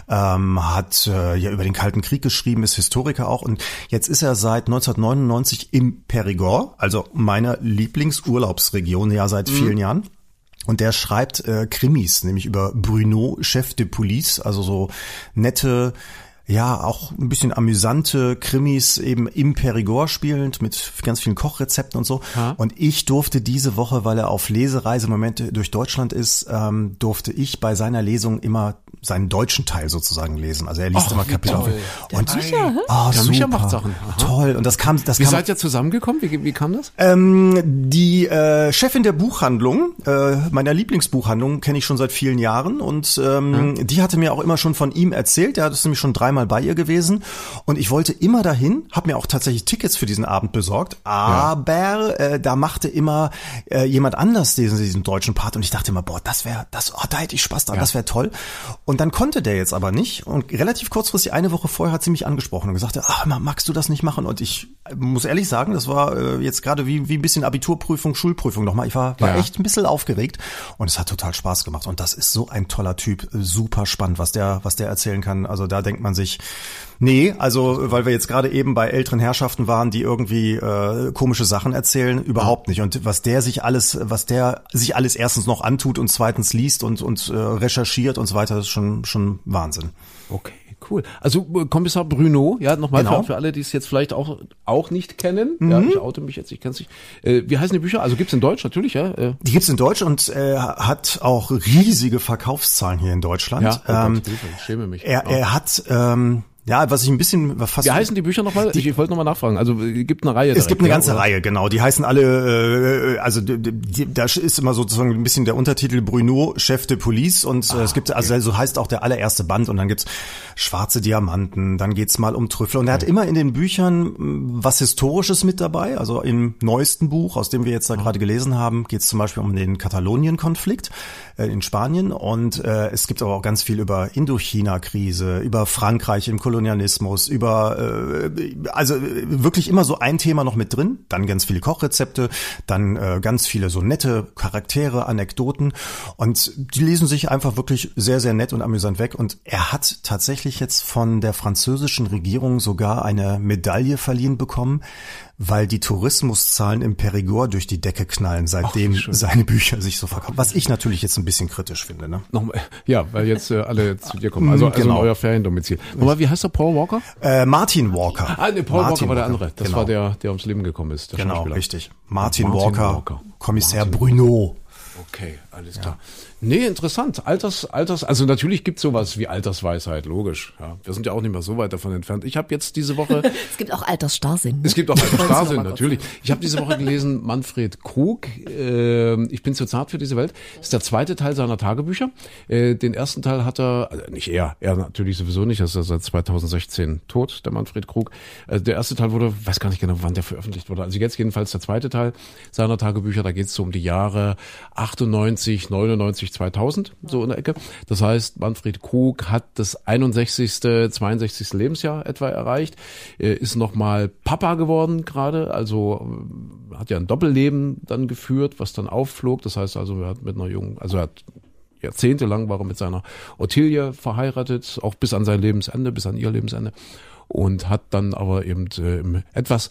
ähm, hat äh, ja über den Kalten Krieg geschrieben, ist Historiker auch und jetzt ist er seit 1999 im Perigord, also meiner Lieblingsurlaubsregion ja seit mhm. vielen Jahren. Und der schreibt äh, Krimis, nämlich über Bruno, Chef de Police, also so nette ja, auch ein bisschen amüsante Krimis eben im Perigord spielend mit ganz vielen Kochrezepten und so. Ha. Und ich durfte diese Woche, weil er auf Lesereise im Moment durch Deutschland ist, ähm, durfte ich bei seiner Lesung immer seinen deutschen Teil sozusagen lesen. Also er liest Och, immer Kapitel auf. Und der Micha, oh, der Micha macht Sachen. Aha. Toll. Und das kam, das Wie kam, seid ihr zusammengekommen? Wie, wie kam das? Ähm, die äh, Chefin der Buchhandlung, äh, meiner Lieblingsbuchhandlung, kenne ich schon seit vielen Jahren und ähm, ja. die hatte mir auch immer schon von ihm erzählt. Der hat es nämlich schon dreimal bei ihr gewesen und ich wollte immer dahin, habe mir auch tatsächlich Tickets für diesen Abend besorgt, aber ja. äh, da machte immer äh, jemand anders diesen, diesen deutschen Part und ich dachte immer, boah, das wäre, das, oh, da hätte ich Spaß dran, ja. das wäre toll. Und dann konnte der jetzt aber nicht und relativ kurzfristig eine Woche vorher hat sie mich angesprochen und gesagt, ach, magst du das nicht machen? Und ich muss ehrlich sagen, das war äh, jetzt gerade wie, wie ein bisschen Abiturprüfung, Schulprüfung nochmal. Ich war, war ja. echt ein bisschen aufgeregt und es hat total Spaß gemacht. Und das ist so ein toller Typ, super spannend, was der, was der erzählen kann. Also da denkt man sich, Nee, also weil wir jetzt gerade eben bei älteren Herrschaften waren, die irgendwie äh, komische Sachen erzählen, überhaupt nicht. Und was der sich alles, was der sich alles erstens noch antut und zweitens liest und und äh, recherchiert und so weiter, ist schon schon Wahnsinn. Okay. Cool. Also äh, Kommissar Bruno, ja, nochmal genau. für, für alle, die es jetzt vielleicht auch auch nicht kennen. Mhm. Ja, ich oute mich jetzt, ich kenne es nicht. Äh, wie heißen die Bücher? Also gibt's in Deutsch natürlich, ja? Äh. Die gibt's in Deutsch und äh, hat auch riesige Verkaufszahlen hier in Deutschland. Ja, oh ähm, Gott, ich schäme mich. Er, er hat ähm, ja, was ich ein bisschen fast. Wie heißen die Bücher nochmal? Ich, ich wollte nochmal nachfragen. Also gibt eine Reihe. Es gibt eine ganze ja, Reihe, genau. Die heißen alle, äh, also die, da ist immer sozusagen ein bisschen der Untertitel Bruno, Chef de Police und äh, ah, es gibt, also okay. so heißt auch der allererste Band und dann gibt's schwarze Diamanten, dann geht's mal um Trüffel und er hat immer in den Büchern was Historisches mit dabei. Also im neuesten Buch, aus dem wir jetzt da ah. gerade gelesen haben, geht's zum Beispiel um den Katalonien-Konflikt äh, in Spanien und äh, es gibt aber auch ganz viel über Indochina-Krise, über Frankreich im Kolonialismus Kolonialismus, über äh, also wirklich immer so ein Thema noch mit drin, dann ganz viele Kochrezepte, dann äh, ganz viele so nette Charaktere, Anekdoten und die lesen sich einfach wirklich sehr sehr nett und amüsant weg und er hat tatsächlich jetzt von der französischen Regierung sogar eine Medaille verliehen bekommen weil die Tourismuszahlen im Perigord durch die Decke knallen, seitdem Ach, seine Bücher sich so verkaufen. Was ich natürlich jetzt ein bisschen kritisch finde. Ne? Nochmal, ja, weil jetzt äh, alle zu dir kommen. Also, also genau. euer Feriendomizil. Nochmal, wie heißt der Paul Walker? Äh, Martin Walker. Ah, nee, Paul Martin Walker war der andere. Das genau. war der, der ums Leben gekommen ist. Genau, richtig. Martin, Martin Walker, Walker, Kommissar Martin. Bruno. Okay, alles klar. Nee, interessant. Alters, Alters, also natürlich gibt's sowas wie Altersweisheit, logisch. Ja, wir sind ja auch nicht mehr so weit davon entfernt. Ich habe jetzt diese Woche. es gibt auch Altersstarrsinn. Ne? Es gibt auch Altersstarrsinn, natürlich. Ich habe diese Woche gelesen, Manfred Krug, äh, Ich bin zu zart für diese Welt. Das ist der zweite Teil seiner Tagebücher. Äh, den ersten Teil hat er, also nicht er, er natürlich sowieso nicht, er ist ja seit 2016 tot, der Manfred Krug. Äh, der erste Teil wurde, weiß gar nicht genau, wann der veröffentlicht wurde. Also jetzt jedenfalls der zweite Teil seiner Tagebücher, da geht's so um die Jahre 98, 99, 2000, so in der Ecke. Das heißt, Manfred Krug hat das 61., 62. Lebensjahr etwa erreicht, ist nochmal Papa geworden gerade, also äh, hat ja ein Doppelleben dann geführt, was dann aufflog. Das heißt also, er hat mit einer jungen, also er hat jahrzehntelang war er mit seiner Ottilie verheiratet, auch bis an sein Lebensende, bis an ihr Lebensende und hat dann aber eben äh, etwas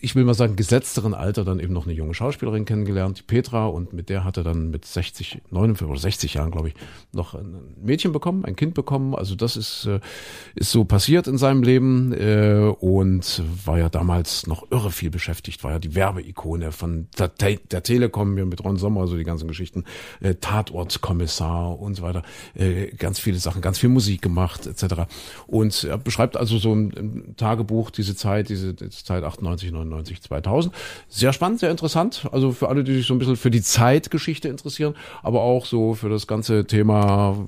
ich will mal sagen, gesetzteren Alter dann eben noch eine junge Schauspielerin kennengelernt, die Petra, und mit der hat er dann mit 60, 59 oder 60 Jahren, glaube ich, noch ein Mädchen bekommen, ein Kind bekommen. Also das ist, äh, ist so passiert in seinem Leben äh, und war ja damals noch irre viel beschäftigt, war ja die Werbeikone von der, der Telekom mit Ron Sommer, so die ganzen Geschichten, äh, Tatortkommissar und so weiter, ganz viele Sachen, ganz viel Musik gemacht etc. Und er beschreibt also so im, Tagebuch diese Zeit, diese, diese Zeit 98 99, 2000. Sehr spannend, sehr interessant. Also für alle, die sich so ein bisschen für die Zeitgeschichte interessieren, aber auch so für das ganze Thema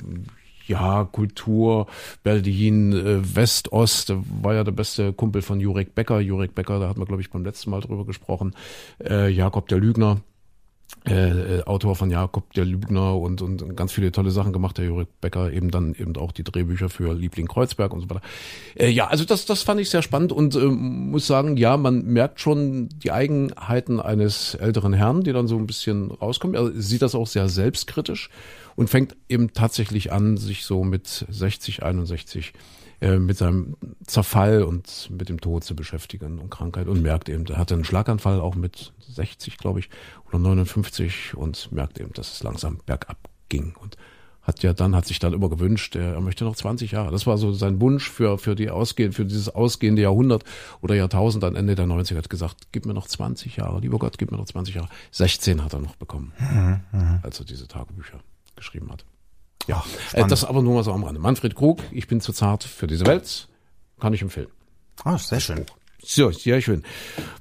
ja, Kultur, Berlin, äh, West, Ost, war ja der beste Kumpel von Jurek Becker. Jurek Becker, da hat man, glaube ich, beim letzten Mal drüber gesprochen. Äh, Jakob der Lügner, äh, äh, Autor von Jakob der Lügner und, und ganz viele tolle Sachen gemacht, der Jurek Becker, eben dann eben auch die Drehbücher für Liebling Kreuzberg und so weiter. Äh, ja, also das, das fand ich sehr spannend und äh, muss sagen, ja, man merkt schon die Eigenheiten eines älteren Herrn, die dann so ein bisschen rauskommen. Er sieht das auch sehr selbstkritisch und fängt eben tatsächlich an, sich so mit 60, 61 äh, mit seinem Zerfall und mit dem Tod zu beschäftigen und Krankheit und merkt eben, er hatte einen Schlaganfall auch mit 60, glaube ich, oder 59 und merkt eben, dass es langsam bergab ging und hat ja dann, hat sich dann immer gewünscht, er, möchte noch 20 Jahre. Das war so sein Wunsch für, für die ausgehend, für dieses ausgehende Jahrhundert oder Jahrtausend an Ende der 90er hat gesagt, gib mir noch 20 Jahre, lieber Gott, gib mir noch 20 Jahre. 16 hat er noch bekommen, mhm, mhm, als er diese Tagebücher geschrieben hat. Ja, äh, das aber nur mal so am Rande. Manfred Krug, ich bin zu zart für diese Welt, kann ich empfehlen. Ah, sehr schön. So, sehr schön.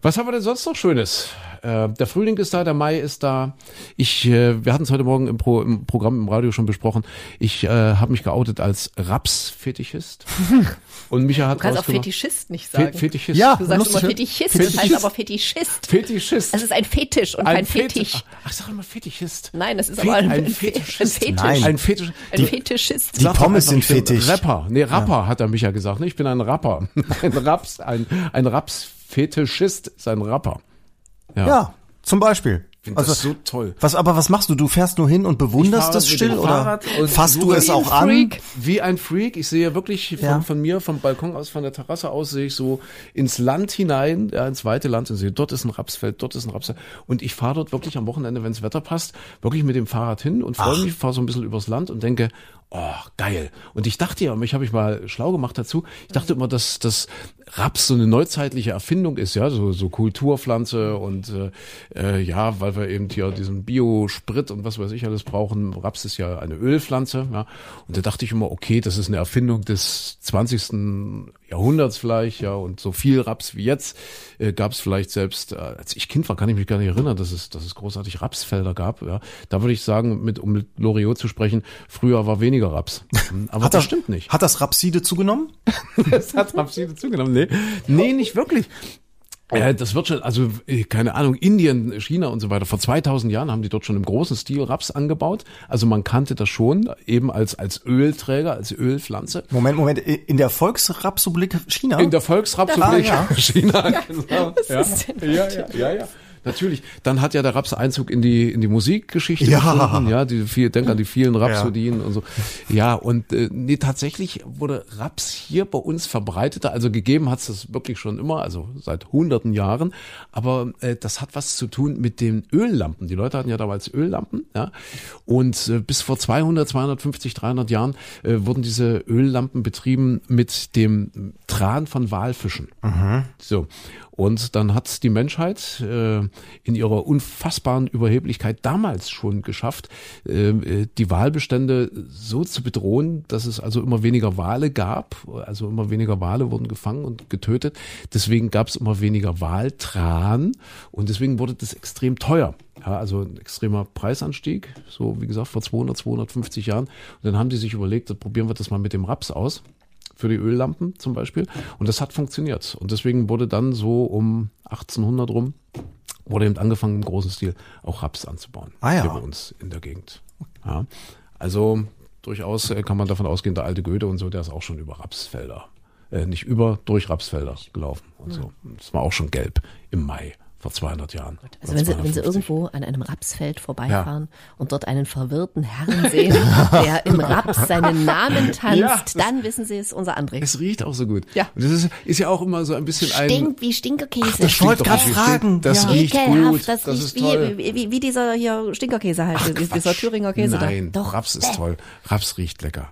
Was haben wir denn sonst noch Schönes? Äh, der Frühling ist da, der Mai ist da. Ich, äh, wir hatten es heute Morgen im, Pro, im Programm im Radio schon besprochen. Ich äh, habe mich geoutet als Raps-Fetischist. Und Micha hat Du kannst auch Fetischist nicht sagen. Fe Fetischist. Ja, du sagst immer Fetischist, Fetischist, das heißt aber Fetischist. Fetischist. Es ist ein Fetisch und ein kein Fetisch. Fetisch. Ach, ich sag immer Fetischist. Nein, das ist Fe aber ein, ein, Fetischist. Ein Fetisch. Nein. Ein Fetisch. Ein die, Fetischist. Die Pommes sind Fetisch. Rapper. Nee, Rapper ja. hat er Micha gesagt. Ne? Ich bin ein Rapper. ein Raps, ein, ein Raps-Fetischist ist ein Rapper. Ja. ja. Zum Beispiel. Finde also, das so toll. Was, aber was machst du? Du fährst nur hin und bewunderst das still oder fasst du es auch an? Wie ein Freak. Ich sehe wirklich von, ja. von, mir, vom Balkon aus, von der Terrasse aus, sehe ich so ins Land hinein, ja, ins weite Land und sehe, dort ist ein Rapsfeld, dort ist ein Rapsfeld. Und ich fahre dort wirklich am Wochenende, wenn das Wetter passt, wirklich mit dem Fahrrad hin und freue mich, fahre so ein bisschen übers Land und denke, oh, geil. Und ich dachte ja, mich habe ich mal schlau gemacht dazu, ich dachte immer, dass das Raps so eine neuzeitliche Erfindung ist, ja, so, so Kulturpflanze und äh, äh, ja, weil wir eben hier diesen Biosprit und was weiß ich alles brauchen. Raps ist ja eine Ölpflanze, ja. Und da dachte ich immer, okay, das ist eine Erfindung des 20. Jahrhunderts vielleicht, ja, und so viel Raps wie jetzt äh, gab es vielleicht selbst, äh, als ich Kind war, kann ich mich gar nicht erinnern, dass es, dass es großartig Rapsfelder gab. Ja. Da würde ich sagen, mit, um mit Loriot zu sprechen, früher war weniger Raps. Aber hat das, das stimmt nicht. Hat das Rapside zugenommen? das hat Rapside zugenommen, nee. Nee, nicht wirklich. Ja, das wird schon, also äh, keine Ahnung, Indien, China und so weiter. Vor 2000 Jahren haben die dort schon im großen Stil Raps angebaut. Also man kannte das schon eben als als Ölträger, als Ölpflanze. Moment, Moment, in der Volksrapsrepublik China? In der Volksrapsrepublik ah, ja. China. Ja, genau. ja. ja, ja, ja, ja. Natürlich. Dann hat ja der Raps Einzug in die in die Musikgeschichte ja. gefunden. Ja, die viel, denk an die vielen Rhapsodien ja. und so. Ja, und äh, nee, tatsächlich wurde Raps hier bei uns verbreiteter. Also gegeben hat es das wirklich schon immer, also seit hunderten Jahren. Aber äh, das hat was zu tun mit den Öllampen. Die Leute hatten ja damals Öllampen. Ja, und äh, bis vor 200, 250, 300 Jahren äh, wurden diese Öllampen betrieben mit dem Tran von Walfischen. Mhm. So. Und dann hat die Menschheit äh, in ihrer unfassbaren Überheblichkeit damals schon geschafft, äh, die Walbestände so zu bedrohen, dass es also immer weniger Wale gab. Also immer weniger Wale wurden gefangen und getötet. Deswegen gab es immer weniger Waltran und deswegen wurde das extrem teuer. Ja, also ein extremer Preisanstieg, so wie gesagt vor 200, 250 Jahren. Und dann haben die sich überlegt, probieren wir das mal mit dem Raps aus für die Öllampen zum Beispiel. Und das hat funktioniert. Und deswegen wurde dann so um 1800 rum, wurde eben angefangen im großen Stil auch Raps anzubauen. Ah, ja. Hier bei uns in der Gegend. Ja. Also durchaus äh, kann man davon ausgehen, der alte Goethe und so, der ist auch schon über Rapsfelder, äh, nicht über, durch Rapsfelder gelaufen und so. Das war auch schon gelb im Mai vor 200 Jahren. Also wenn Sie, wenn Sie 250. irgendwo an einem Rapsfeld vorbeifahren und dort einen verwirrten Herrn sehen, der im Raps seinen Namen tanzt, Ja, das- dann wissen Sie, es ist unser André. Es riecht auch so gut. Ja. Und das ist, ist ja auch immer so ein bisschen ein. Stinkt wie Stinkerkäse. das Stinkt wollte nicht, fragen. Das Ja. riecht Ekelhaft, gut. das, riecht ist wie, wie, wie, dieser hier Stinkerkäse halt, Ach, dieser. Thüringer Käse Nein, da. Doch. Raps ist toll. Raps riecht lecker.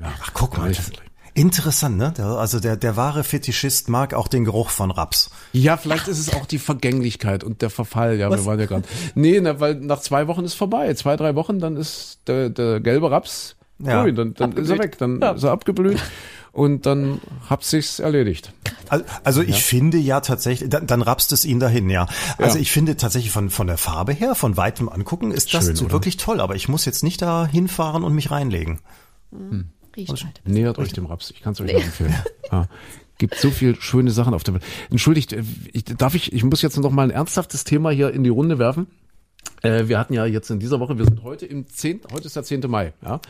Ja. Ach, guck mal. Riecht Das. Interessant, ne? Der, also der, der wahre Fetischist mag auch den Geruch von Raps. Ja, vielleicht ist es auch die Vergänglichkeit und der Verfall. Ja, wir waren ja gerade. Nee, na, weil nach zwei Wochen ist vorbei. Zwei, drei Wochen, dann ist der, der gelbe Raps Ja. grün. Dann, dann ist er weg. Dann ist er abgeblüht und dann hat sich's erledigt. Al- Also ich finde ja tatsächlich, dann, dann rapst es ihn dahin, ja. Also Ja. ich finde tatsächlich von, von der Farbe her, von weitem angucken, ist das Schön, so wirklich toll. Aber ich muss jetzt nicht da hinfahren und mich reinlegen. Riecht halt. Nähert euch dem Raps. Ich kann es euch nur empfehlen. Ja. Gibt so viel schöne Sachen auf der Welt. Entschuldigt, äh, ich, darf ich, ich muss jetzt noch mal ein ernsthaftes Thema hier in die Runde werfen. Äh, wir hatten ja jetzt in dieser Woche, wir sind heute im 10., heute ist der 10. Mai, ja.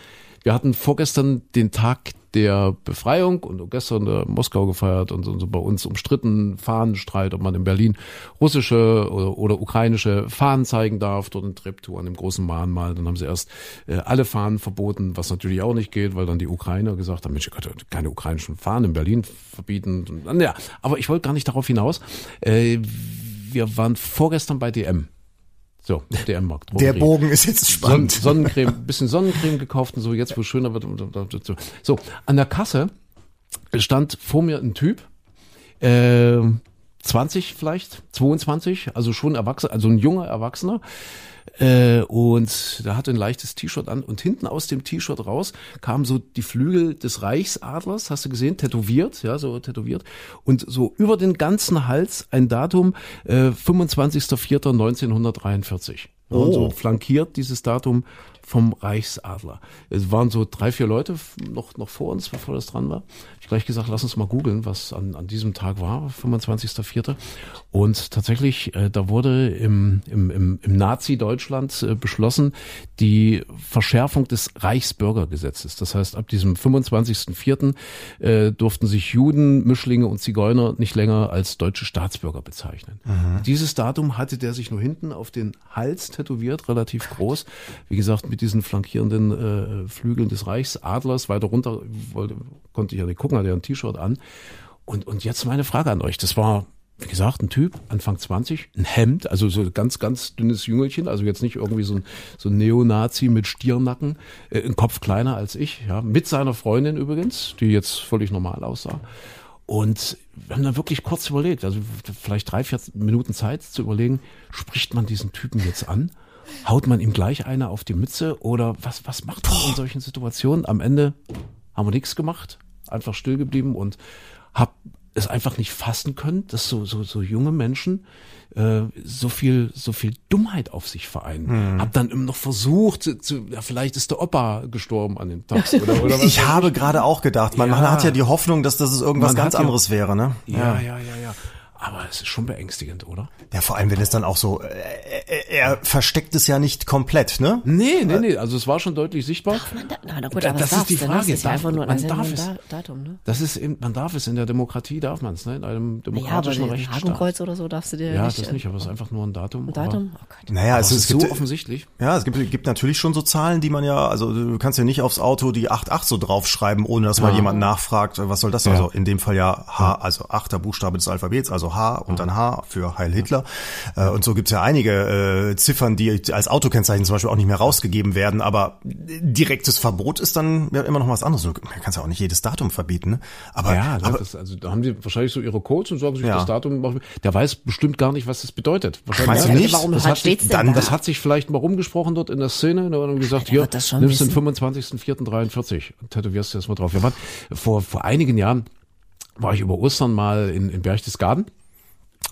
Wir hatten vorgestern den Tag der Befreiung und gestern der Moskau gefeiert und, so bei uns umstritten Fahnenstreit, ob man in Berlin russische oder, oder ukrainische Fahnen zeigen darf, dort in Treptow an dem großen Mahnmal. Dann haben sie erst äh, alle Fahnen verboten, was natürlich auch nicht geht, weil dann die Ukrainer gesagt haben, Mensch, ihr könnt keine ukrainischen Fahnen in Berlin verbieten. Und, ja, aber ich wollte gar nicht darauf hinaus. Äh, wir waren vorgestern bei DM. So, DM-Markt. Der Bogen ist jetzt Son spannend. Sonnencreme, bisschen Sonnencreme gekauft und so, jetzt wo es schöner wird. So, an der Kasse stand vor mir ein Typ, äh, 20 vielleicht, 22, also schon erwachsen, also ein junger Erwachsener. Äh, und der hatte ein leichtes T-Shirt an und hinten aus dem T-Shirt raus kamen so die Flügel des Reichsadlers, hast du gesehen, tätowiert, ja, so tätowiert. Und so über den ganzen Hals ein Datum, äh, 25.04.1943. Ja, und so flankiert dieses Datum vom Reichsadler. Es waren so drei, vier Leute noch, noch vor uns, bevor das dran war. Gleich gesagt, lass uns mal googeln, was an, an diesem Tag war, 25.04. Und tatsächlich, äh, da wurde im, im, im, im Nazi-Deutschland äh, beschlossen, die Verschärfung des Reichsbürgergesetzes. Das heißt, ab diesem 25.04. Äh, durften sich Juden, Mischlinge und Zigeuner nicht länger als deutsche Staatsbürger bezeichnen. Dieses Datum hatte der sich nur hinten auf den Hals tätowiert, relativ groß. Wie gesagt, mit diesen flankierenden äh, Flügeln des Reichsadlers. Weiter runter wollte, konnte ich ja nicht gucken, hatte ja ein T-Shirt an. Und, und jetzt meine Frage an euch. Das war, wie gesagt, ein Typ, Anfang 20, ein Hemd, also so ganz, ganz dünnes Jüngelchen, also jetzt nicht irgendwie so ein, so ein Neonazi mit Stiernacken, äh, ein Kopf kleiner als ich, ja, mit seiner Freundin übrigens, die jetzt völlig normal aussah. Und wir haben dann wirklich kurz überlegt, also vielleicht drei, vier Minuten Zeit zu überlegen, spricht man diesen Typen jetzt an? Haut man ihm gleich eine auf die Mütze oder was, was macht man in solchen Situationen? Am Ende haben wir nichts gemacht, einfach still geblieben und hab es einfach nicht fassen können, dass so, so, so junge Menschen äh, so viel, so viel Dummheit auf sich vereinen. Hab dann immer noch versucht, zu, zu, ja, vielleicht ist der Opa gestorben an dem Tag oder, oder was Ich habe gerade auch gedacht, man, man Ja. hat ja die Hoffnung, dass das irgendwas Man ganz hat ja- anderes wäre, ne? Ja, ja, ja, ja. Aber es ist schon beängstigend, oder? Ja, vor allem, wenn es dann auch so, äh, er, er versteckt es ja nicht komplett, ne? Nee, nee, nee. Also es war schon deutlich sichtbar. Man da, na, na gut, Da- aber das ist die ne? Frage. Das ist ja Darf- einfach nur man das ja darf es. Datum, ne? Das ist eben, man darf es in der Demokratie darf man es, ne? In einem Ja, aber demokratischen ein Rechtsstaat. Hakenkreuz oder so darfst du dir Ja, nicht. das äh, nicht, aber es ist einfach nur ein Datum. Ein Datum? Oh Aber, Gott. Naja, also es es ist so gibt, offensichtlich. ja, es gibt, gibt natürlich schon so Zahlen, die man ja, also du kannst ja nicht aufs Auto die 88 so draufschreiben, ohne dass mal jemand nachfragt, was soll das? Ja. Also in dem Fall ja H, also achter Buchstabe des Alphabets, also H und dann H für Heil Hitler. Äh, Und so gibt's ja einige äh, Ziffern, die als Autokennzeichen zum Beispiel auch nicht mehr rausgegeben werden, aber direktes Verbot ist dann ja immer noch was anderes. Du kannst ja auch nicht jedes Datum verbieten, ne? Aber, Ja, aber das, also da haben die wahrscheinlich so ihre Codes und sagen sich Ja. das Datum. machen. Der weiß bestimmt gar nicht, was das bedeutet. Wahrscheinlich Meinst du Ja, nicht? Warum Das halt hat, sich, dann, da? das hat sich vielleicht mal rumgesprochen dort in der Szene. Da haben gesagt, schon nimmst den wissen. 25.04.43 und tätowierst du das mal drauf. Wir waren, vor, vor einigen Jahren war ich über Ostern mal in, in Berchtesgaden.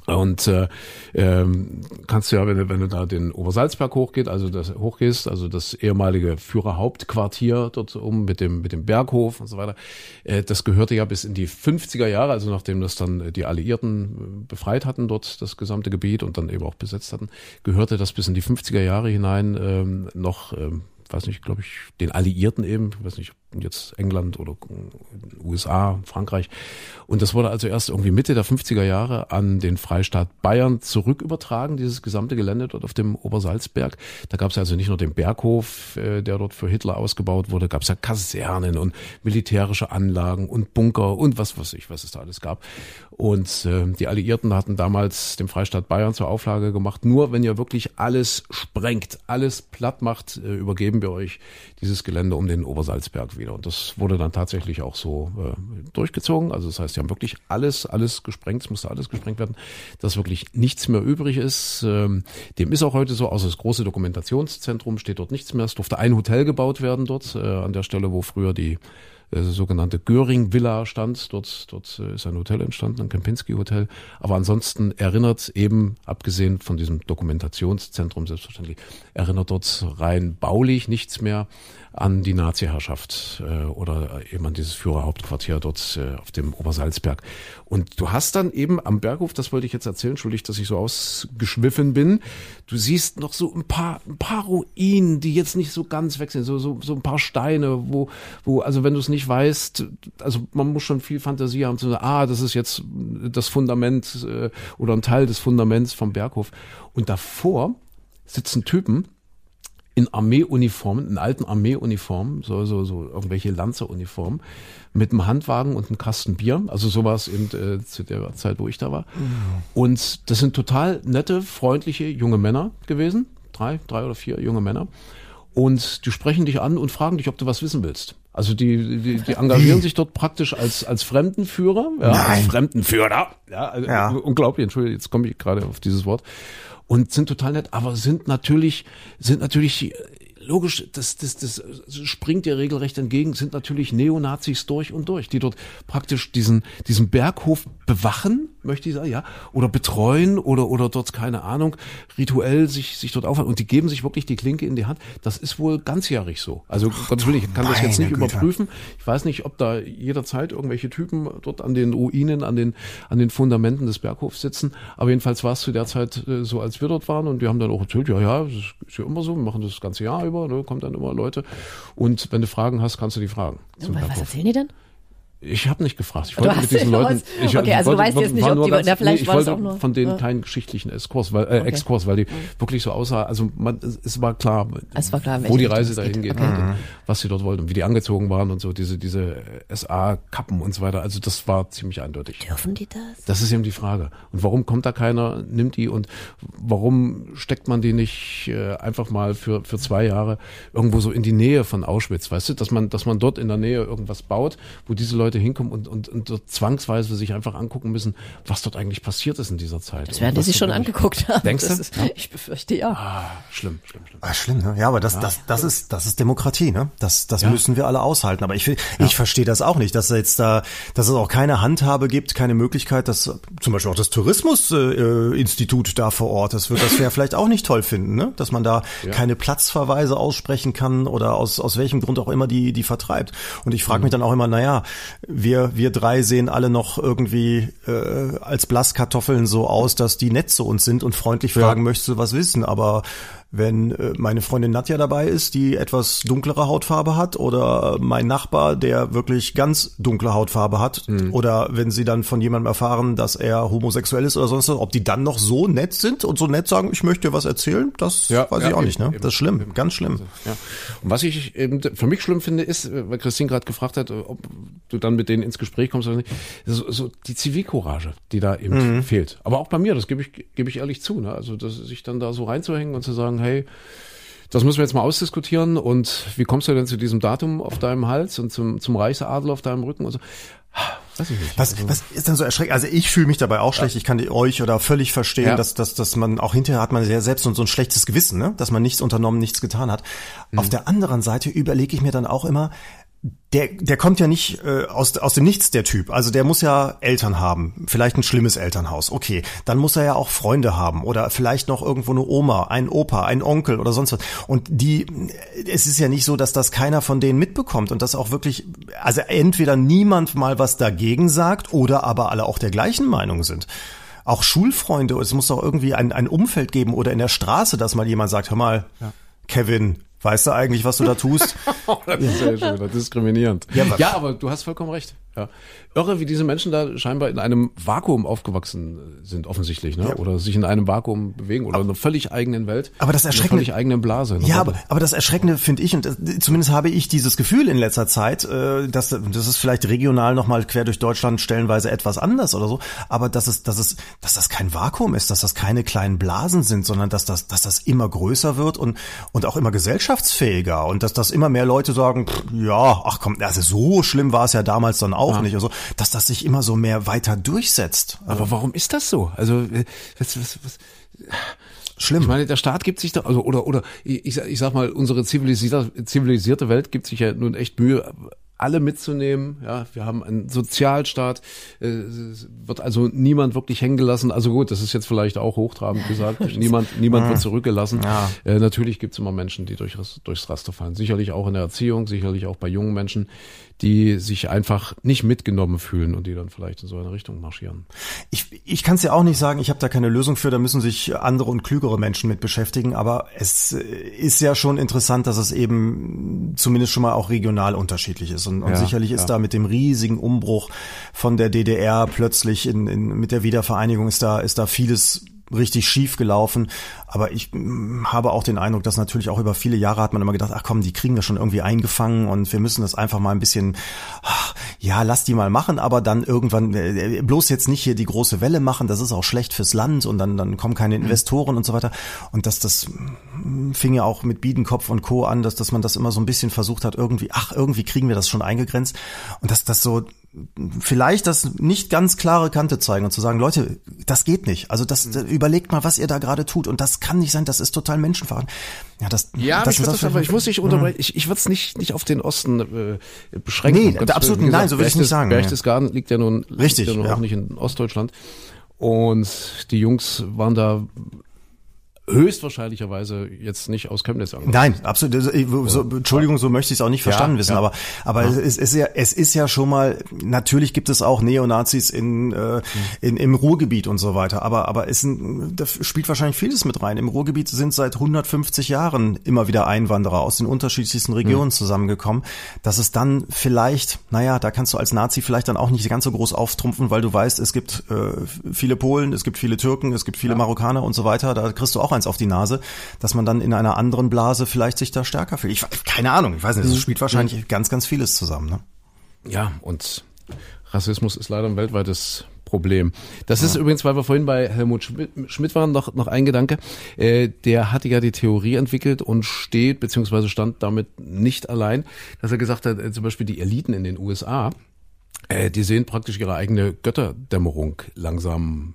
Und äh, ähm, kannst du ja, wenn du, wenn du da den Obersalzberg hochgeht, also das hochgehst, also das ehemalige Führerhauptquartier dort oben mit dem mit dem Berghof und so weiter, äh, das gehörte ja bis in die 50er Jahre, also nachdem das dann äh, die Alliierten äh, befreit hatten dort das gesamte Gebiet und dann eben auch besetzt hatten, gehörte das bis in die 50er Jahre hinein ähm, noch ähm, weiß nicht, glaube ich, den Alliierten eben, weiß nicht, jetzt England oder USA, Frankreich. Und das wurde also erst irgendwie Mitte der 50er Jahre an den Freistaat Bayern zurückübertragen, dieses gesamte Gelände dort auf dem Obersalzberg. Da gab es also nicht nur den Berghof, äh, der dort für Hitler ausgebaut wurde, gab es ja Kasernen und militärische Anlagen und Bunker und was weiß ich, was es da alles gab. Und äh, die Alliierten hatten damals dem Freistaat Bayern zur Auflage gemacht, nur wenn ihr wirklich alles sprengt, alles platt macht, äh, übergeben wir euch dieses Gelände um den Obersalzberg wieder. Und das wurde dann tatsächlich auch so äh, durchgezogen. Also das heißt, sie haben wirklich alles, alles gesprengt, es musste alles gesprengt werden, dass wirklich nichts mehr übrig ist. Ähm, dem ist auch heute so, außer das große Dokumentationszentrum steht dort nichts mehr. Es durfte ein Hotel gebaut werden dort, äh, an der Stelle, wo früher die äh, sogenannte Göring-Villa stand. Dort, dort äh, ist ein Hotel entstanden, ein Kempinski-Hotel. Aber ansonsten erinnert eben, abgesehen von diesem Dokumentationszentrum selbstverständlich, erinnert dort rein baulich nichts mehr an die Nazi-Herrschaft äh, oder eben an dieses Führerhauptquartier dort äh, auf dem Obersalzberg. Und du hast dann eben am Berghof, das wollte ich jetzt erzählen, entschuldigt, dass ich so ausgeschwiffen bin, du siehst noch so ein paar, ein paar Ruinen, die jetzt nicht so ganz weg sind, so, so, so ein paar Steine, wo, wo, also wenn du es nicht weißt, also man muss schon viel Fantasie haben zu sagen, ah, das ist jetzt das Fundament äh, oder ein Teil des Fundaments vom Berghof. Und davor sitzen Typen, in Armeeuniformen, in alten Armeeuniformen, so, so, so irgendwelche Lanzeruniformen, mit einem Handwagen und einem Kasten Bier. Also sowas eben äh, zu der Zeit, wo ich da war. Mhm. Und das sind total nette, freundliche junge Männer gewesen. Drei, drei oder vier junge Männer. Und die sprechen dich an und fragen dich, ob du was wissen willst. Also die, die, die engagieren sich dort praktisch als, als Fremdenführer, ja, Nein. als Fremdenführer. Ja, also ja. unglaublich, Entschuldigung, jetzt komme ich gerade auf dieses Wort und sind total nett, aber sind natürlich, sind natürlich logisch, das, das, das springt dir regelrecht entgegen, sind natürlich Neonazis durch und durch, die dort praktisch diesen, diesen Berghof bewachen, möchte ich sagen, ja, oder betreuen oder, oder dort, keine Ahnung, rituell sich, sich dort aufhalten und die geben sich wirklich die Klinke in die Hand. Das ist wohl ganzjährig so. Also, Gottes Willen, ich kann das jetzt nicht Güte. überprüfen. Ich weiß nicht, ob da jederzeit irgendwelche Typen dort an den Ruinen, an den, an den Fundamenten des Berghofs sitzen. Aber jedenfalls war es zu der Zeit äh, so, als wir dort waren und wir haben dann auch erzählt, ja, ja, das ist ja immer so, wir machen das, das ganze Jahr über, ne, kommt dann immer Leute. Und wenn du Fragen hast, kannst du die fragen. Was erzählen die denn? Ich habe nicht gefragt. Ich wollte mit diesen Leuten. Ich, okay, also wollte, du weißt jetzt nicht, ob die, ganz, vielleicht nee, ich wollte auch nur, von denen ja. keinen geschichtlichen Exkurs, weil, äh, okay. Exkurs, weil die mhm. wirklich so aussah. Also man, es war klar, es war klar wo die Reise dahin geht, okay. und, was sie dort wollten und wie die angezogen waren und so diese diese SA-Kappen und so weiter. Also das war ziemlich eindeutig. Dürfen die das? Das ist eben die Frage. Und warum kommt da keiner, nimmt die und warum steckt man die nicht äh, einfach mal für für zwei Jahre irgendwo so in die Nähe von Auschwitz, weißt du, dass man dass man dort in der Nähe irgendwas baut, wo diese Leute hinkommen und und und dort zwangsweise sich einfach angucken müssen, was dort eigentlich passiert ist in dieser Zeit. Das werden die sich schon angeguckt haben. Denkst du? Ist, ja. Ich befürchte ja. Ah, schlimm, schlimm, schlimm. Ah, schlimm, ne? Ja, aber das, ja. das, das ist, das ist Demokratie, ne? Das, das ja. müssen wir alle aushalten. Aber ich, ich verstehe das auch nicht, dass jetzt da, dass es auch keine Handhabe gibt, keine Möglichkeit, dass zum Beispiel auch das Tourismusinstitut äh, da vor Ort, das wird das ja vielleicht auch nicht toll finden, ne? Dass man da keine Platzverweise aussprechen kann oder aus, aus welchem Grund auch immer die, die vertreibt. Und ich frage mhm. mich dann auch immer, naja, wir, wir drei sehen alle noch irgendwie äh, als Blasskartoffeln so aus, dass die nett zu uns sind und freundlich fragen, ja. möchtest du was wissen? Aber wenn äh, meine Freundin Nadja dabei ist, die etwas dunklere Hautfarbe hat, oder mein Nachbar, der wirklich ganz dunkle Hautfarbe hat, mhm. oder wenn sie dann von jemandem erfahren, dass er homosexuell ist oder sonst was, ob die dann noch so nett sind und so nett sagen, ich möchte dir was erzählen, das ja, weiß ja, ich auch eben, nicht. Ne? Eben, das ist schlimm, eben. ganz schlimm. Ja. Und was ich eben für mich schlimm finde, ist, weil Christine gerade gefragt hat, ob du dann mit denen ins Gespräch kommst oder nicht, so, so die Zivilcourage, die da eben mhm. fehlt. Aber auch bei mir, das gebe ich, gebe ich ehrlich zu. Ne? Also dass sich dann da so reinzuhängen und zu sagen, hey, das müssen wir jetzt mal ausdiskutieren und wie kommst du denn zu diesem Datum auf deinem Hals und zum, zum Reichsadel auf deinem Rücken und so. Was, also, was ist denn so erschreckend? Also ich fühle mich dabei auch schlecht. Ja. Ich kann euch oder völlig verstehen, ja. dass, dass, dass man auch hinterher hat man sehr selbst so ein schlechtes Gewissen, ne? dass man nichts unternommen, nichts getan hat. Mhm. Auf der anderen Seite überlege ich mir dann auch immer, der, der kommt ja nicht äh, aus, aus dem Nichts, der Typ. Also der muss ja Eltern haben, vielleicht ein schlimmes Elternhaus. Okay, dann muss er ja auch Freunde haben oder vielleicht noch irgendwo eine Oma, ein Opa, ein Onkel oder sonst was. Und die, es ist ja nicht so, dass das keiner von denen mitbekommt und das auch wirklich, also entweder niemand mal was dagegen sagt oder aber alle auch der gleichen Meinung sind auch Schulfreunde, es muss doch irgendwie ein, ein Umfeld geben oder in der Straße, dass mal jemand sagt, hör mal, ja. Kevin, weißt du eigentlich, was du da tust? das ist ja schon wieder diskriminierend. Ja, Ja, aber- aber du hast vollkommen recht. Ja. Irre, wie diese Menschen da scheinbar in einem Vakuum aufgewachsen sind, offensichtlich, ne? Oder sich in einem Vakuum bewegen oder in einer völlig eigenen Welt. Aber das in einer Erschreckende- völlig eigenen Blase. Ja, aber, aber das Erschreckende finde ich, und das, zumindest habe ich dieses Gefühl in letzter Zeit, äh, dass das ist vielleicht regional nochmal quer durch Deutschland stellenweise etwas anders oder so, aber dass es, dass es, dass das kein Vakuum ist, dass das keine kleinen Blasen sind, sondern dass das, dass das immer größer wird und, und auch immer gesellschaftsfähiger und dass das immer mehr Leute sagen, pff, ja, ach komm, also so schlimm war es ja damals dann auch nicht, also, dass das sich immer so mehr weiter durchsetzt. aber warum ist das so? Also, äh, was, was, was, Schlimm. Ich meine, der Staat gibt sich da, also oder oder ich, sag- ich sag mal, unsere zivilisierte, zivilisierte Welt gibt sich ja nun echt Mühe, alle mitzunehmen. Ja, wir haben einen Sozialstaat, äh, wird also niemand wirklich hängen gelassen. Also gut, das ist jetzt vielleicht auch hochtrabend gesagt. niemand, niemand wird zurückgelassen. Ja. Äh, natürlich gibt es immer Menschen, die durch, durchs Raster fallen. Sicherlich auch in der Erziehung, sicherlich auch bei jungen Menschen, die sich einfach nicht mitgenommen fühlen und die dann vielleicht in so eine Richtung marschieren. Ich, ich kann es ja auch nicht sagen, ich habe da keine Lösung für, da müssen sich andere und klügere Menschen mit beschäftigen, aber es äh, ist ja schon interessant, dass es eben zumindest schon mal auch regional unterschiedlich ist. Und, und Ja, sicherlich ist ja. da mit dem riesigen Umbruch von der DDR plötzlich in, in, mit der Wiedervereinigung ist da, ist da vieles richtig schief gelaufen. Aber ich mm, habe auch den Eindruck, dass natürlich auch über viele Jahre hat man immer gedacht, ach komm, die kriegen wir schon irgendwie eingefangen und wir müssen das einfach mal ein bisschen, ach, ja, lass die mal machen, aber dann irgendwann äh, bloß jetzt nicht hier die große Welle machen, das ist auch schlecht fürs Land und dann, dann kommen keine Investoren und so weiter. Und dass das mm, fing ja auch mit Biedenkopf und Co. an, dass, dass man das immer so ein bisschen versucht hat, irgendwie, ach, irgendwie kriegen wir das schon eingegrenzt. Und dass das so vielleicht das nicht ganz klare Kante zeigen und zu sagen, Leute, das geht nicht. Also das Mhm. überlegt mal, was ihr da gerade tut und das kann nicht sein, das ist total menschenverachtend. Ja, das Ja, das ich, ist das aber, ich muss dich unterbrechen. Ich, ich würde es nicht, nicht auf den Osten äh, beschränken. Nee, Gottes absolut. Wie nein, gesagt, so will ich's nicht sagen, Berchtesgaden liegt ja nun, Richtig, liegt ja nun ja. auch nicht in Ostdeutschland. Und die Jungs waren da höchstwahrscheinlicherweise jetzt nicht aus Chemnitz angekommen. Nein, absolut. Also, So, Entschuldigung, so möchte ich es auch nicht verstanden Ja, wissen, ja. aber aber es ist ja es ist ja schon mal natürlich gibt es auch Neonazis in, äh, in im Ruhrgebiet und so weiter, aber aber es da spielt wahrscheinlich vieles mit rein. Im Ruhrgebiet sind seit 150 Jahren immer wieder Einwanderer aus den unterschiedlichsten Regionen zusammengekommen, dass es dann vielleicht, naja, da kannst du als Nazi vielleicht dann auch nicht ganz so groß auftrumpfen, weil du weißt, es gibt äh, viele Polen, es gibt viele Türken, es gibt viele Marokkaner und so weiter, da kriegst du auch eins auf die Nase, dass man dann in einer anderen Blase vielleicht sich da stärker fühlt. Ich, keine Ahnung, ich weiß nicht, das spielt wahrscheinlich ganz, ganz vieles zusammen. Ne? Ja, und Rassismus ist leider ein weltweites Problem. Das ist übrigens, weil wir vorhin bei Helmut Schmidt, Schmidt waren, noch, noch ein Gedanke. Äh, der hatte ja die Theorie entwickelt und steht, beziehungsweise stand damit nicht allein, dass er gesagt hat, äh, zum Beispiel die Eliten in den USA, äh, die sehen praktisch ihre eigene Götterdämmerung langsam,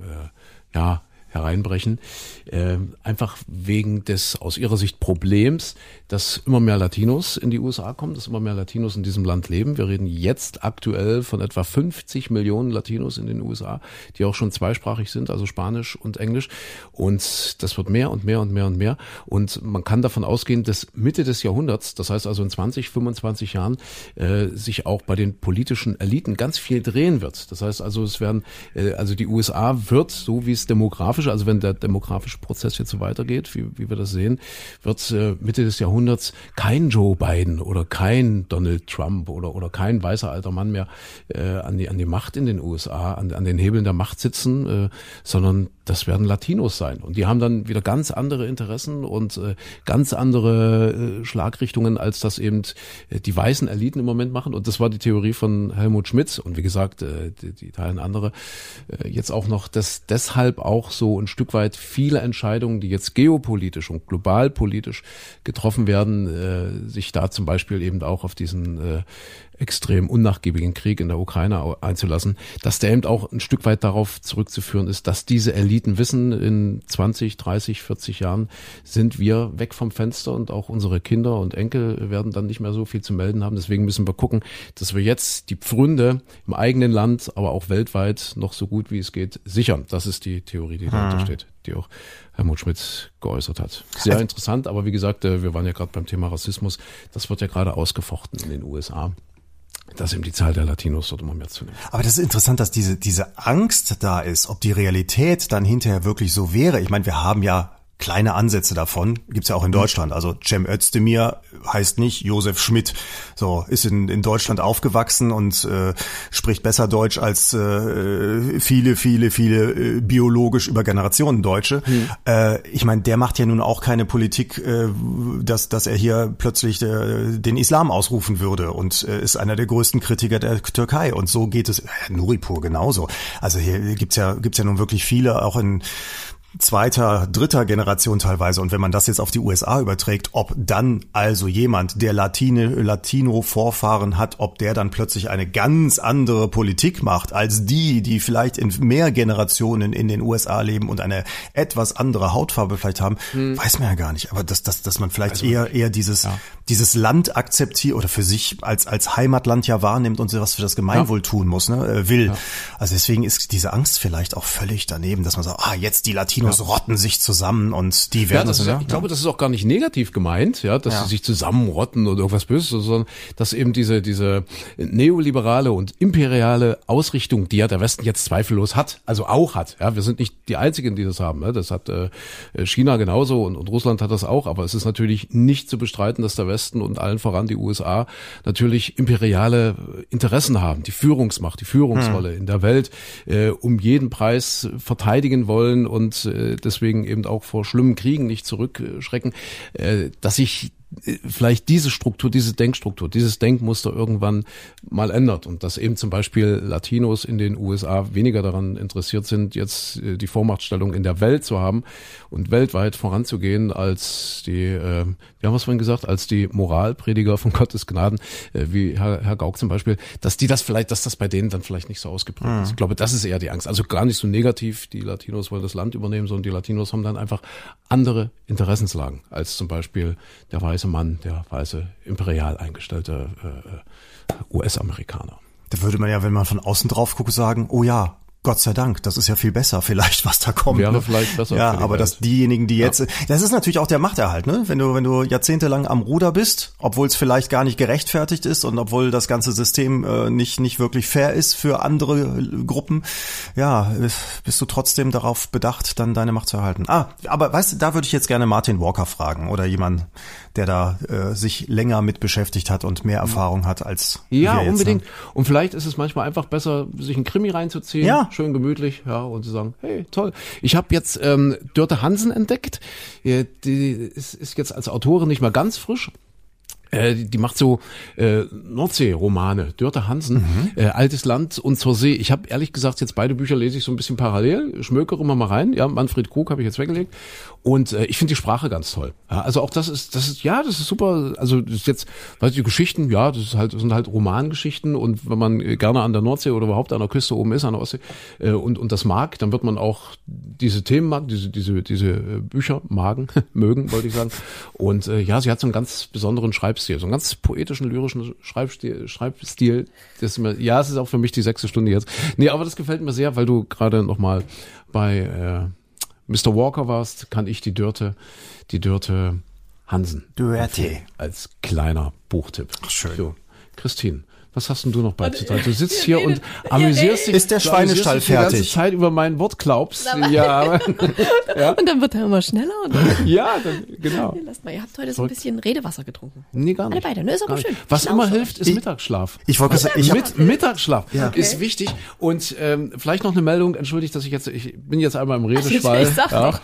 ja, hereinbrechen, äh, einfach wegen des aus ihrer Sicht Problems, dass immer mehr Latinos in die USA kommen, dass immer mehr Latinos in diesem Land leben. Wir reden jetzt aktuell von etwa 50 Millionen Latinos in den USA, die auch schon zweisprachig sind, also Spanisch und Englisch. Und das wird mehr und mehr und mehr und mehr. Und man kann davon ausgehen, dass Mitte des Jahrhunderts, das heißt also in 20, 25 Jahren, äh, sich auch bei den politischen Eliten ganz viel drehen wird. Das heißt also, es werden, äh, also die USA wird, so wie es demografisch, also wenn der demografische Prozess jetzt so weitergeht, wie, wie wir das sehen, wird äh, Mitte des Jahrhunderts kein Joe Biden oder kein Donald Trump oder, oder kein weißer alter Mann mehr äh, an, die, an die Macht in den USA, an, an den Hebeln der Macht sitzen, äh, sondern das werden Latinos sein. Und die haben dann wieder ganz andere Interessen und äh, ganz andere äh, Schlagrichtungen, als das eben äh, die weißen Eliten im Moment machen. Und das war die Theorie von Helmut Schmidt. Und wie gesagt, die, teilen andere jetzt auch noch, dass deshalb auch so ein Stück weit viele Entscheidungen, die jetzt geopolitisch und globalpolitisch getroffen werden, sich da zum Beispiel eben auch auf diesen extrem unnachgiebigen Krieg in der Ukraine einzulassen, dass der eben auch ein Stück weit darauf zurückzuführen ist, dass diese Eliten wissen, in 20, 30, 40 Jahren sind wir weg vom Fenster und auch unsere Kinder und Enkel werden dann nicht mehr so viel zu melden haben. Deswegen müssen wir gucken, dass wir jetzt die Pfründe im eigenen Land, aber auch weltweit noch so gut wie es geht sichern. Das ist die Theorie, die dahinter steht, die auch Helmut Schmidt geäußert hat. Sehr interessant, aber wie gesagt, äh, wir waren ja gerade beim Thema Rassismus. Das wird ja gerade ausgefochten in den USA dass eben die Zahl der Latinos dort immer mehr zunimmt. Aber das ist interessant, dass diese, diese Angst da ist, ob die Realität dann hinterher wirklich so wäre. Ich meine, wir haben ja kleine Ansätze davon gibt's ja auch in Deutschland. Also Cem Özdemir heißt nicht Josef Schmidt. So ist in, in Deutschland aufgewachsen und äh, spricht besser Deutsch als äh, viele, viele, viele äh, biologisch über Generationen Deutsche. Hm. Äh, ich meine, der macht ja nun auch keine Politik, äh, dass, dass er hier plötzlich äh, den Islam ausrufen würde und äh, ist einer der größten Kritiker der Türkei. Und so geht es, äh, Nuripur genauso. Also hier gibt's ja, gibt's ja nun wirklich viele, auch in zweiter, dritter Generation teilweise. Und wenn man das jetzt auf die USA überträgt, ob dann also jemand, der Latine, Latino-Vorfahren hat, ob der dann plötzlich eine ganz andere Politik macht als die, die vielleicht in mehr Generationen in den USA leben und eine etwas andere Hautfarbe vielleicht haben, weiß man ja gar nicht. Aber dass, dass, dass man vielleicht eher, eher dieses, dieses Land akzeptiert oder für sich als, als Heimatland ja wahrnimmt und was für das Gemeinwohl tun muss, ne, äh, will. Also deswegen ist diese Angst vielleicht auch völlig daneben, dass man sagt, ah, jetzt die Latinos rotten sich zusammen und die Ja, werden das ist, ich glaube, das ist auch gar nicht negativ gemeint, ja, dass Ja. sie sich zusammenrotten oder irgendwas Böses, sondern dass eben diese, diese neoliberale und imperiale Ausrichtung, die ja der Westen jetzt zweifellos hat, also auch hat, ja, wir sind nicht die Einzigen, die das haben, ne? das hat äh, China genauso und, und Russland hat das auch, aber es ist natürlich nicht zu bestreiten, dass der Westen und allen voran die USA natürlich imperiale Interessen haben, die Führungsmacht, die Führungsrolle in der Welt äh, um jeden Preis verteidigen wollen und deswegen eben auch vor schlimmen Kriegen nicht zurückschrecken, äh, dass sich äh, vielleicht diese Struktur, diese Denkstruktur, dieses Denkmuster irgendwann mal ändert und dass eben zum Beispiel Latinos in den USA weniger daran interessiert sind, jetzt äh, die Vormachtstellung in der Welt zu haben und weltweit voranzugehen, als die, äh, wie haben wir es vorhin gesagt, als die Moralprediger von Gottes Gnaden, äh, wie Herr, Herr Gauck zum Beispiel, dass die das vielleicht, dass das bei denen dann vielleicht nicht so ausgeprägt ist. Ich glaube, das ist eher die Angst. Also gar nicht so negativ, die Latinos wollen das Land übernehmen, sondern die Latinos haben dann einfach andere Interessenslagen als zum Beispiel der weiße Mann, der weiße imperial eingestellte äh, US-Amerikaner. Da würde man ja, wenn man von außen drauf guckt, sagen, oh ja, Gott sei Dank, das ist ja viel besser vielleicht, was da kommt. Wäre ne? vielleicht besser Ja, aber dass diejenigen, die jetzt, das ist natürlich auch der Machterhalt, ne? Wenn du, wenn du jahrzehntelang am Ruder bist, obwohl es vielleicht gar nicht gerechtfertigt ist und obwohl das ganze System äh, nicht, nicht wirklich fair ist für andere äh, Gruppen, ja, äh, bist du trotzdem darauf bedacht, dann deine Macht zu erhalten. Ah, aber weißt du, da würde ich jetzt gerne Martin Walker fragen oder jemand, der da äh, sich länger mit beschäftigt hat und mehr Erfahrung hat als Ja, wir jetzt, unbedingt. Ne? Und vielleicht ist es manchmal einfach besser, sich einen Krimi reinzuziehen, Ja. schön gemütlich, ja, und zu sagen, hey, toll. Ich habe jetzt ähm, Dörte Hansen entdeckt. Äh, Die ist, ist jetzt als Autorin nicht mehr ganz frisch. Äh, die, macht so äh, Nordsee-Romane. Dörte Hansen, äh, Altes Land und zur See. Ich habe ehrlich gesagt jetzt beide Bücher lese ich so ein bisschen parallel, schmökere immer mal rein. Ja, Manfred Krug habe ich jetzt weggelegt und äh, ich finde die Sprache ganz toll. Ja, also auch das ist, das ist ja, das ist super. Also das ist jetzt, weißt du, die Geschichten, ja, das ist halt, das sind halt Romangeschichten und wenn man äh, gerne an der Nordsee oder überhaupt an der Küste oben ist, an der Ostsee äh, und und das mag, dann wird man auch diese Themen mag, diese diese diese äh, Bücher magen, mögen, wollte ich sagen. Und äh, ja, sie hat so einen ganz besonderen Schreibstil, so einen ganz poetischen, lyrischen Schreibstil. Schreibstil das mir, ja, es ist auch für mich die sechste Stunde jetzt. Nee, aber das gefällt mir sehr, weil du gerade noch mal bei äh, Mr. Walker warst, kann ich die Dörte, die Dörte Hansen Dörte. als kleiner Buchtipp. Ach, schön. So, Christine, was hast denn du noch beizutragen? Du sitzt hier und amüsierst dich. Ist der Schweinestall dich die ganze fertig? Zeit über mein Wort glaubst. Ja, aber, Und dann wird er immer schneller und ja, dann, genau. lasst mal, ihr habt heute so ein bisschen Redewasser getrunken. Nee, gar Alle nicht. beide, ne? Ist aber schön. Was immer hilft, ist Ich- Mittagsschlaf. Ich wollte sagen, ich Mit, Mittagsschlaf ist wichtig. Und ähm, vielleicht noch eine Meldung, entschuldigt, dass ich jetzt, ich bin jetzt einmal im Redeschwall. ich Ja.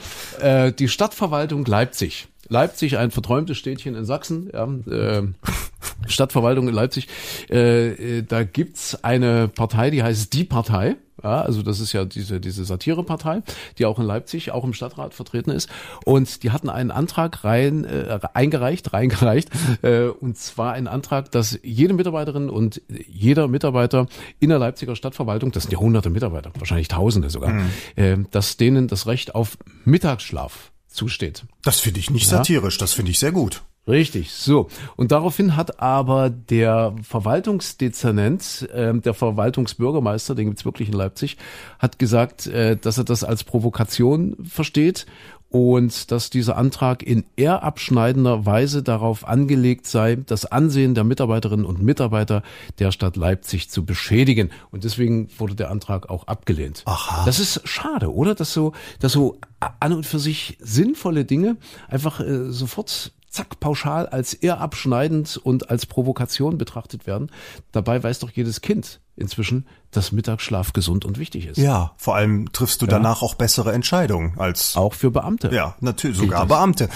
Äh, die Stadtverwaltung Leipzig. Leipzig, ein verträumtes Städtchen in Sachsen, ja, äh, Stadtverwaltung in Leipzig. Äh, äh, da gibt's eine Partei, die heißt Die Partei. Ja, also das ist ja diese, diese Satirepartei, die auch in Leipzig, auch im Stadtrat vertreten ist. Und die hatten einen Antrag rein, äh, eingereicht, reingereicht, äh, und zwar einen Antrag, dass jede Mitarbeiterin und jeder Mitarbeiter in der Leipziger Stadtverwaltung, das sind ja hunderte Mitarbeiter, wahrscheinlich Tausende sogar, äh, dass denen das Recht auf Mittagsschlaf zusteht. das finde ich nicht Ja. satirisch, das finde ich sehr gut. Richtig, so. Und daraufhin hat aber der Verwaltungsdezernent, äh, der Verwaltungsbürgermeister, den gibt's wirklich in Leipzig, hat gesagt, äh, dass er das als Provokation versteht und dass dieser Antrag in eher abschneidender Weise darauf angelegt sei, das Ansehen der Mitarbeiterinnen und Mitarbeiter der Stadt Leipzig zu beschädigen. Und deswegen wurde der Antrag auch abgelehnt. Aha. Das ist schade, oder? Dass so, dass so an und für sich sinnvolle Dinge einfach äh, sofort zack, pauschal als eher abschneidend und als Provokation betrachtet werden. Dabei weiß doch jedes Kind inzwischen, dass Mittagsschlaf gesund und wichtig ist. Ja, vor allem triffst du danach auch bessere Entscheidungen als Auch für Beamte. Ja, natürlich, sogar Beamte.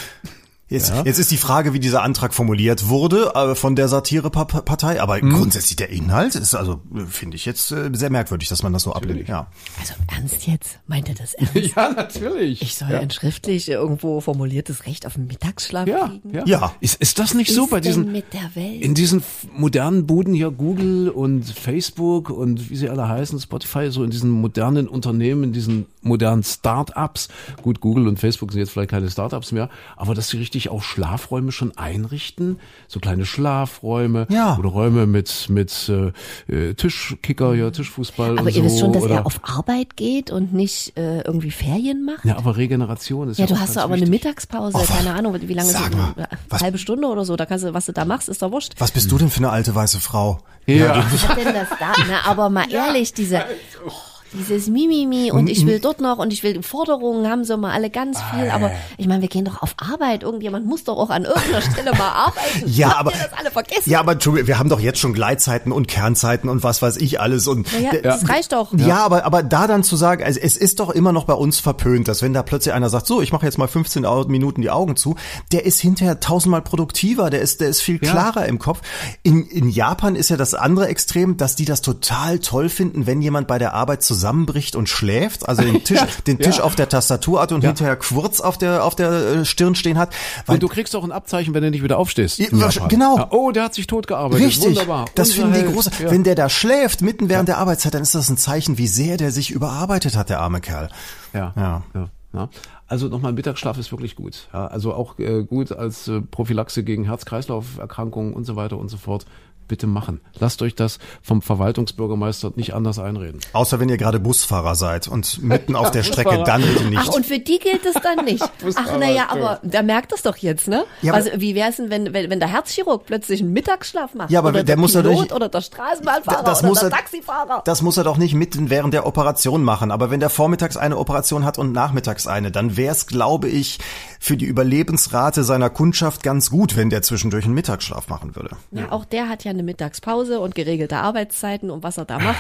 Jetzt, jetzt ist die Frage, wie dieser Antrag formuliert wurde äh, von der Satirepartei, aber Mhm. grundsätzlich der Inhalt ist also, äh, finde ich jetzt äh, sehr merkwürdig, dass man das so ablehnt. Ja. Also ernst jetzt? Meint er das ernst? Ja, natürlich. Ich soll ein schriftlich irgendwo formuliertes Recht auf den Mittagsschlaf ja, kriegen? ja. Ja. Ist, ist das nicht so ist bei denn diesen mit der Welt? in diesen modernen Buden hier Google und Facebook und wie sie alle heißen, Spotify, so in diesen modernen Unternehmen, in diesen modernen Start-ups. Gut, Google und Facebook sind jetzt vielleicht keine Start-ups mehr, aber dass sie richtig auch Schlafräume schon einrichten, so kleine Schlafräume Ja. oder Räume mit mit äh, äh, Tischkicker, ja, Tischfußball Aber und ihr so wisst schon, dass oder er auf Arbeit geht und nicht äh, irgendwie Ferien macht? ja, aber Regeneration ist ja, Ja, du auch hast ganz doch aber eine wichtig. Mittagspause, Oh, keine Ahnung, wie lange sag ist mal, eine was- halbe Stunde oder so, da kannst du, was du da machst, ist doch wurscht. Was bist du denn für eine alte weiße Frau? Ja. Was hat denn das da? Na, aber mal ehrlich, diese, oh, dieses Mimimi und ich will dort noch und ich will Forderungen haben so mal alle ganz viel, aber ich meine, wir gehen doch auf Arbeit. Irgendjemand muss doch auch an irgendeiner Stelle mal arbeiten. Ja, Habt aber ihr das alle vergessen? Ja, aber wir haben doch jetzt schon Gleitzeiten und Kernzeiten und was weiß ich alles und Naja, das reicht doch. Ja, aber, aber da dann zu sagen, also es ist doch immer noch bei uns verpönt, dass wenn da plötzlich einer sagt, so, ich mache jetzt mal 15 Au- Minuten die Augen zu, der ist hinterher tausendmal produktiver, der ist, der ist viel klarer im Kopf. In, in Japan ist ja das andere Extrem, dass die das total toll finden, wenn jemand bei der Arbeit zusammenbricht und schläft, also den Tisch, den Tisch auf der Tastatur hat und hinterher Quurz auf der, auf der äh, Stirn stehen hat. Weil Und du kriegst auch ein Abzeichen, wenn du nicht wieder aufstehst. Ja, genau. Ja, oh, der hat sich tot gearbeitet. Richtig, Wunderbar. das finden die große. Ja. Wenn der da schläft, mitten während der Arbeitszeit, dann ist das ein Zeichen, wie sehr der sich überarbeitet hat, der arme Kerl. Ja. Ja. ja. ja. Also nochmal, Mittagsschlaf ist wirklich gut. Ja, also auch äh, gut als äh, Prophylaxe gegen Herz-Kreislauf-Erkrankungen und so weiter und so fort. Bitte machen. Lasst euch das vom Verwaltungsbürgermeister nicht anders einreden. Außer wenn ihr gerade Busfahrer seid und mitten auf der Strecke, Busfahrer. dann bitte nicht. Ach, und für die gilt es dann nicht. Ach, naja, aber der merkt das doch jetzt, ne? Ja, aber- also, wie wär's denn, wenn, wenn, wenn der Herzchirurg plötzlich einen Mittagsschlaf macht? Ja, aber oder der der muss Pilot natürlich- oder der Straßenbahnfahrer das oder muss der er- Taxifahrer. Das muss er doch nicht mitten während der Operation machen. Aber wenn der vormittags eine Operation hat und nachmittags eine, dann wäre es, glaube ich, für die Überlebensrate seiner Kundschaft ganz gut, wenn der zwischendurch einen Mittagsschlaf machen würde. Ja, auch der hat ja eine Mittagspause und geregelte Arbeitszeiten und was er da macht,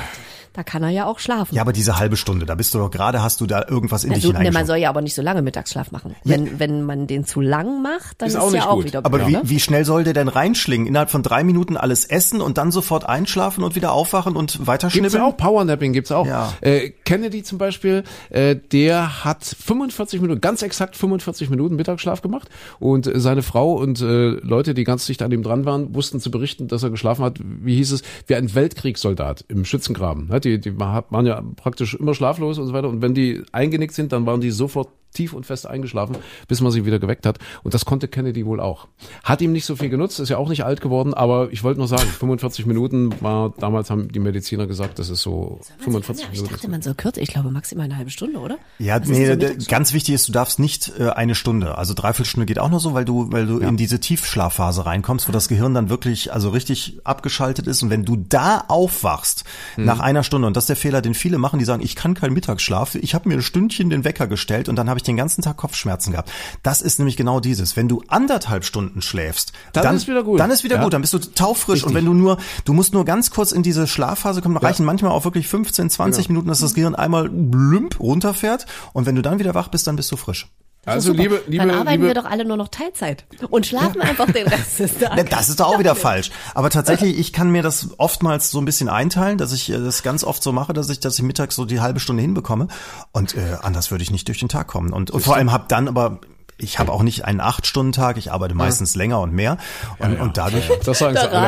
da kann er ja auch schlafen. Ja, aber diese halbe Stunde, da bist du doch gerade, hast du da irgendwas in dich also, ne, man hineingeschoben. soll ja aber nicht so lange Mittagsschlaf machen. Wenn, wenn man den zu lang macht, dann Ist ist, auch ja nicht auch gut. wieder Aber blöd, wie, ne? wie schnell soll der denn reinschlingen? Innerhalb von drei Minuten alles essen und dann sofort einschlafen und wieder aufwachen und Gibt's weiterschnibbeln? auch, Powernapping gibt's auch. Ja. Äh, Kennedy zum Beispiel, äh, der hat 45 Minuten, ganz exakt 45 Minuten Mittagsschlaf gemacht und äh, seine Frau und äh, Leute, die ganz dicht an ihm dran waren, wussten zu berichten, dass er geschlafen hat, wie hieß es, wie ein Weltkriegssoldat im Schützengraben. Ne? Die, die waren ja praktisch immer schlaflos und so weiter und wenn die eingenickt sind, dann waren die sofort tief und fest eingeschlafen, bis man sie wieder geweckt hat. Und das konnte Kennedy wohl auch. Hat ihm nicht so viel genutzt, ist ja auch nicht alt geworden, aber ich wollte nur sagen, 45 Minuten war, damals haben die Mediziner gesagt, das ist so 45 ich Minuten. dachte, man soll kürzer. Ich glaube maximal eine halbe Stunde, oder? Ja, Was nee, so ganz wichtig ist, du darfst nicht äh, eine Stunde, also dreiviertel Stunde geht auch noch so, weil du, weil du in diese Tiefschlafphase reinkommst, wo das Gehirn dann wirklich, also richtig abgeschaltet ist. Und wenn du da aufwachst Mhm. nach einer Stunde, und das ist der Fehler, den viele machen, die sagen, ich kann keinen Mittagsschlaf, ich habe mir ein Stündchen den Wecker gestellt und dann habe ich den ganzen Tag Kopfschmerzen gehabt. Das ist nämlich genau dieses. Wenn du anderthalb Stunden schläfst, Dann ist wieder gut. Dann ist wieder Ja. gut, dann bist du taufrisch. Und wenn du nur, du musst nur ganz kurz in diese Schlafphase kommen, da reichen manchmal auch wirklich 15, 20 Genau. Minuten, dass das Gehirn einmal blümp runterfährt. Und wenn du dann wieder wach bist, dann bist du frisch. Also Super. liebe, liebe, Dann arbeiten liebe, wir doch alle nur noch Teilzeit und schlafen einfach den Rest des Tages. Das ist doch auch wieder falsch. Aber tatsächlich, ich kann mir das oftmals so ein bisschen einteilen, dass ich äh, das ganz oft so mache, dass ich, dass ich mittags so die halbe Stunde hinbekomme. Und äh, anders würde ich nicht durch den Tag kommen. Und, und vor allem hab dann aber ich habe auch nicht einen Acht-Stunden-Tag, ich arbeite meistens länger und mehr. Und, und dadurch. Das sagen sie Der der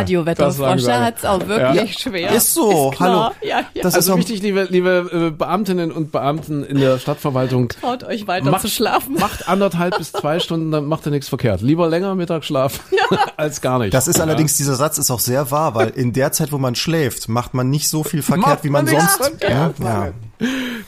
alle. hat's auch wirklich schwer. Ist so, Ist hallo. Ja, ja. Das ist Also doch, wichtig, liebe, liebe äh, Beamtinnen und Beamten in der Stadtverwaltung. Traut euch weiter Macht, zu schlafen. macht anderthalb bis zwei Stunden, dann macht ihr nichts verkehrt. Lieber länger Mittagsschlaf als gar nicht. das ist allerdings, dieser Satz ist auch sehr wahr, weil in der Zeit, wo man schläft, macht man nicht so viel verkehrt, Macht wie man, man sonst. verkehrt, ja, ja.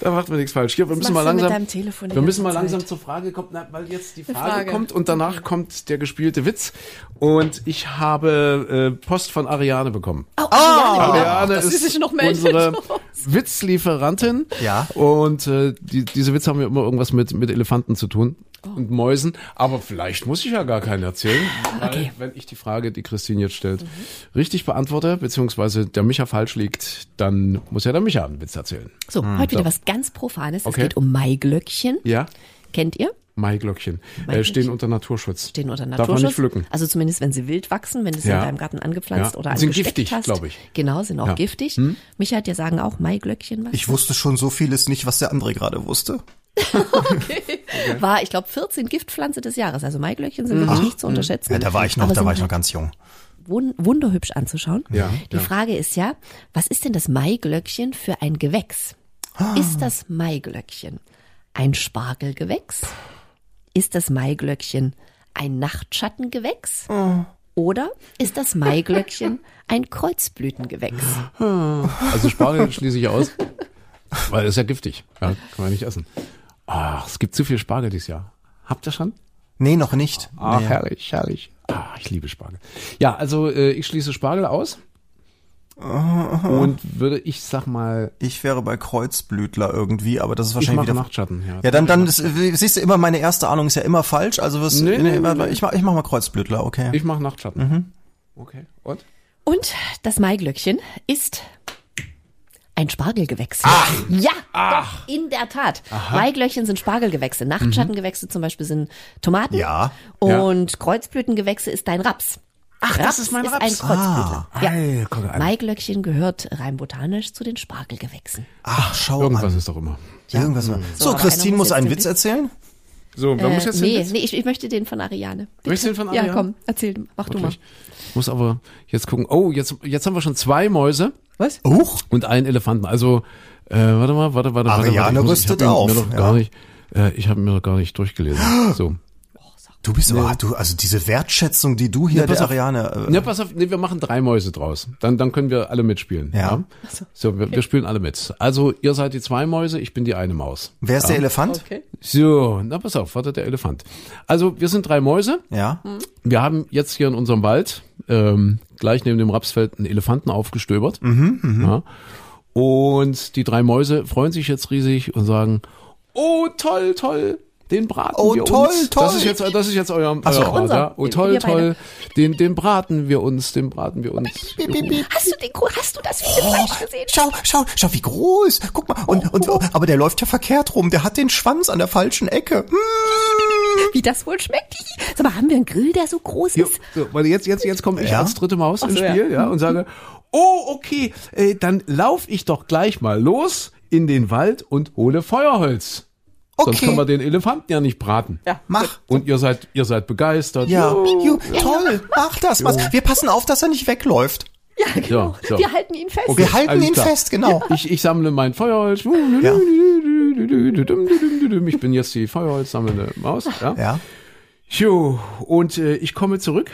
Da macht man nichts falsch. Hier, wir müssen mal langsam, wir müssen mal langsam zur Frage kommen, na, weil jetzt die Frage, Frage. kommt und danach kommt der gespielte Witz. Und ich habe äh, Post von Ariane bekommen. Oh, Ariane, wieder. Ariane sie ist sich noch meldet. unsere Witzlieferantin. Ja. Und äh, die, diese Witze haben ja immer irgendwas mit, mit Elefanten zu tun Oh. und Mäusen. Aber vielleicht muss ich ja gar keinen erzählen. Weil, Okay. wenn ich die Frage, die Christine jetzt stellt, richtig beantworte, beziehungsweise der Micha falsch liegt, dann muss ja der Micha einen Witz erzählen. So, heute wieder was ganz Profanes. Es Okay. geht um Maiglöckchen. Ja? Kennt ihr? Maiglöckchen. Äh, stehen unter Naturschutz. Stehen unter Darf Naturschutz. man nicht pflücken. Also zumindest, wenn sie wild wachsen, wenn du sie Ja. in deinem Garten angepflanzt Ja. oder Und sind angesteckt giftig, hast. glaub ich. Genau, sind auch Ja. giftig. Hm? Micha hat ja sagen auch Maiglöckchen was. Ich wusste schon so vieles nicht, was der andere gerade wusste. War, ich glaube, 14 Giftpflanze des Jahres. Also Maiglöckchen sind wirklich nicht zu unterschätzen. Ja, da war ich noch, aber da war ich noch ganz jung. wun- wunderhübsch anzuschauen. Ja, Die ja. Frage ist ja, was ist denn das Maiglöckchen für ein Gewächs? Ah. Ist das Maiglöckchen ein Spargelgewächs? Ist das Maiglöckchen ein Nachtschattengewächs? Oh. Oder ist das Maiglöckchen ein Kreuzblütengewächs? Also Spargel schließe ich aus, weil ist ja giftig. Ja, kann man nicht essen. Ach, es gibt zu viel Spargel dieses Jahr. Habt ihr schon? Nee, noch nicht. Ach, nee. herrlich, herrlich. Ah, ich liebe Spargel. Ja, also äh, ich schließe Spargel aus. Und würde ich sag mal, Ich wäre bei Kreuzblütler irgendwie, aber das ist ich wahrscheinlich mache wieder. Nachtschatten. Ja, Ja, dann, dann ist, siehst du immer, meine erste Ahnung ist ja immer falsch. Also was, Nee, nee, nee. ich mach, ich mach mal Kreuzblütler, okay. Ich mache Nachtschatten. Okay. Und? Und das Maiglöckchen ist ein Spargelgewächs. Ja, doch, in der Tat. Maiglöckchen sind Spargelgewächse. Nachtschattengewächse zum Beispiel sind Tomaten. Ja. Und Kreuzblütengewächse ist dein Raps. Ach, das ist mein Ist Raps. ein Kreuzblütler. Ah, ja. ei, guck an. Maiglöckchen gehört rein botanisch zu den Spargelgewächsen. Ach, schau Irgendwas an. ist doch immer. Irgendwas. So, So, aber Christine muss muss einen Witz erzählen. So, wer Äh, muss jetzt nee, den nee, ich, ich möchte den von Ariane. Bitte. Möchtest du den von Ja, Ariane? komm, erzähl, mach du mal. Wirklich? Ich muss aber jetzt gucken. Oh, jetzt, jetzt haben wir schon zwei Mäuse Was? Huch. und einen Elefanten. Also, äh, warte mal, warte, warte, warte. Ariane warte. Ich muss- rüstet ich auf, Mir doch ja. gar nicht, äh, ich habe mir doch gar nicht durchgelesen. So. Du bist aber, du, also diese Wertschätzung, die du hier pass der auf. Ariane, äh, Ja, pass auf, nee, wir machen drei Mäuse draus. Dann, dann können wir alle mitspielen. Ja. So, wir, wir spielen alle mit. Also, ihr seid die zwei Mäuse, ich bin die eine Maus. wer ist der Elefant? Okay. So, na pass auf, warte, der Elefant. Also, wir sind drei Mäuse. Ja. Wir haben jetzt hier in unserem Wald ähm, gleich neben dem Rapsfeld einen Elefanten aufgestöbert. Ja. Und die drei Mäuse freuen sich jetzt riesig und sagen, oh toll, toll, den braten Oh, wir toll, uns. toll. Das ist jetzt, das ist jetzt euer, Ach so. euer Unser. ja. Oh toll, toll, den, den braten wir uns, den braten wir uns. Hast du den, hast du das viele Fleisch gesehen? Schau, schau, schau, wie groß. Guck mal. Und, und, aber der läuft ja verkehrt rum. Der hat den Schwanz an der falschen Ecke. Hm. Wie das wohl schmeckt? Sag mal, haben wir einen Grill, der so groß Jo, ist? so, weil jetzt, jetzt, jetzt komme ich Ja? als dritte Maus ins so, ja. Spiel, ja, und sage, oh, okay, äh, dann lauf ich doch gleich mal los in den Wald und hole Feuerholz. Sonst Okay. können wir den Elefanten ja nicht braten. Ja. Mach. Und ihr seid, ihr seid begeistert. Ja. Jo. Toll. Mach das. Was. Wir passen auf, dass er nicht wegläuft. Ja, genau. So, so. Wir halten ihn fest. Okay. Wir halten alles ihn klar. fest, genau. Ich, ich sammle mein Feuerholz. Ja. Ich bin jetzt die Feuerholz sammelnde Maus. Ja. Ja. Jo, und äh, ich komme zurück.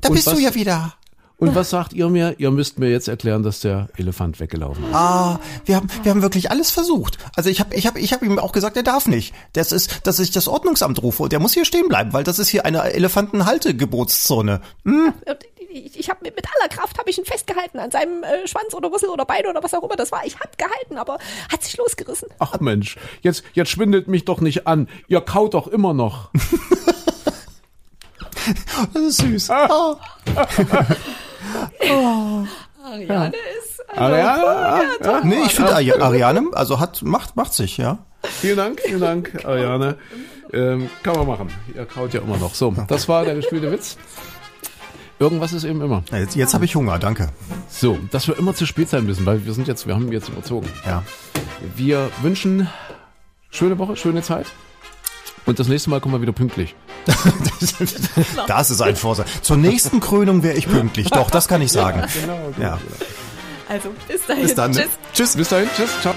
Da Und bist was- du ja wieder. Und was sagt ihr mir? Ihr müsst mir jetzt erklären, dass der Elefant weggelaufen ist. Ah, wir haben, wir haben wirklich alles versucht. Also ich habe, ich habe, ich habe ihm auch gesagt, er darf nicht. Das ist, dass ich das Ordnungsamt rufe und der muss hier stehen bleiben, weil das ist hier eine Elefantenhaltegebootszone. Und Ich, ich habe mit, mit aller Kraft habe ich ihn festgehalten an seinem äh, Schwanz oder Rüssel oder Bein oder was auch immer das war. Ich habe gehalten, aber hat sich losgerissen. Ach Mensch, jetzt, jetzt schwindelt mich doch nicht an. Ihr kaut doch immer noch. Das ist süß. Ah. Ariane ist. Ah, ja, ja, Nee, ich finde Ari- Ariane, also hat, macht, macht sich, ja. Vielen Dank, vielen Dank, Ariane. Ähm, kann man machen. Ihr kaut ja immer noch. So, das war der gespielte Witz. Irgendwas ist eben immer. Jetzt, jetzt habe ich Hunger, danke. So, dass wir immer zu spät sein müssen, weil wir sind jetzt, wir haben jetzt überzogen. Ja. Wir wünschen schöne Woche, schöne Zeit. Und das nächste Mal kommen wir wieder pünktlich. Das ist ein Vorsatz. Zur nächsten Krönung wäre ich pünktlich. Doch, das kann ich sagen. Genau, Ja. Also, bis dahin. Bis dann. Tschüss. Tschüss. Bis dahin, tschüss, ciao.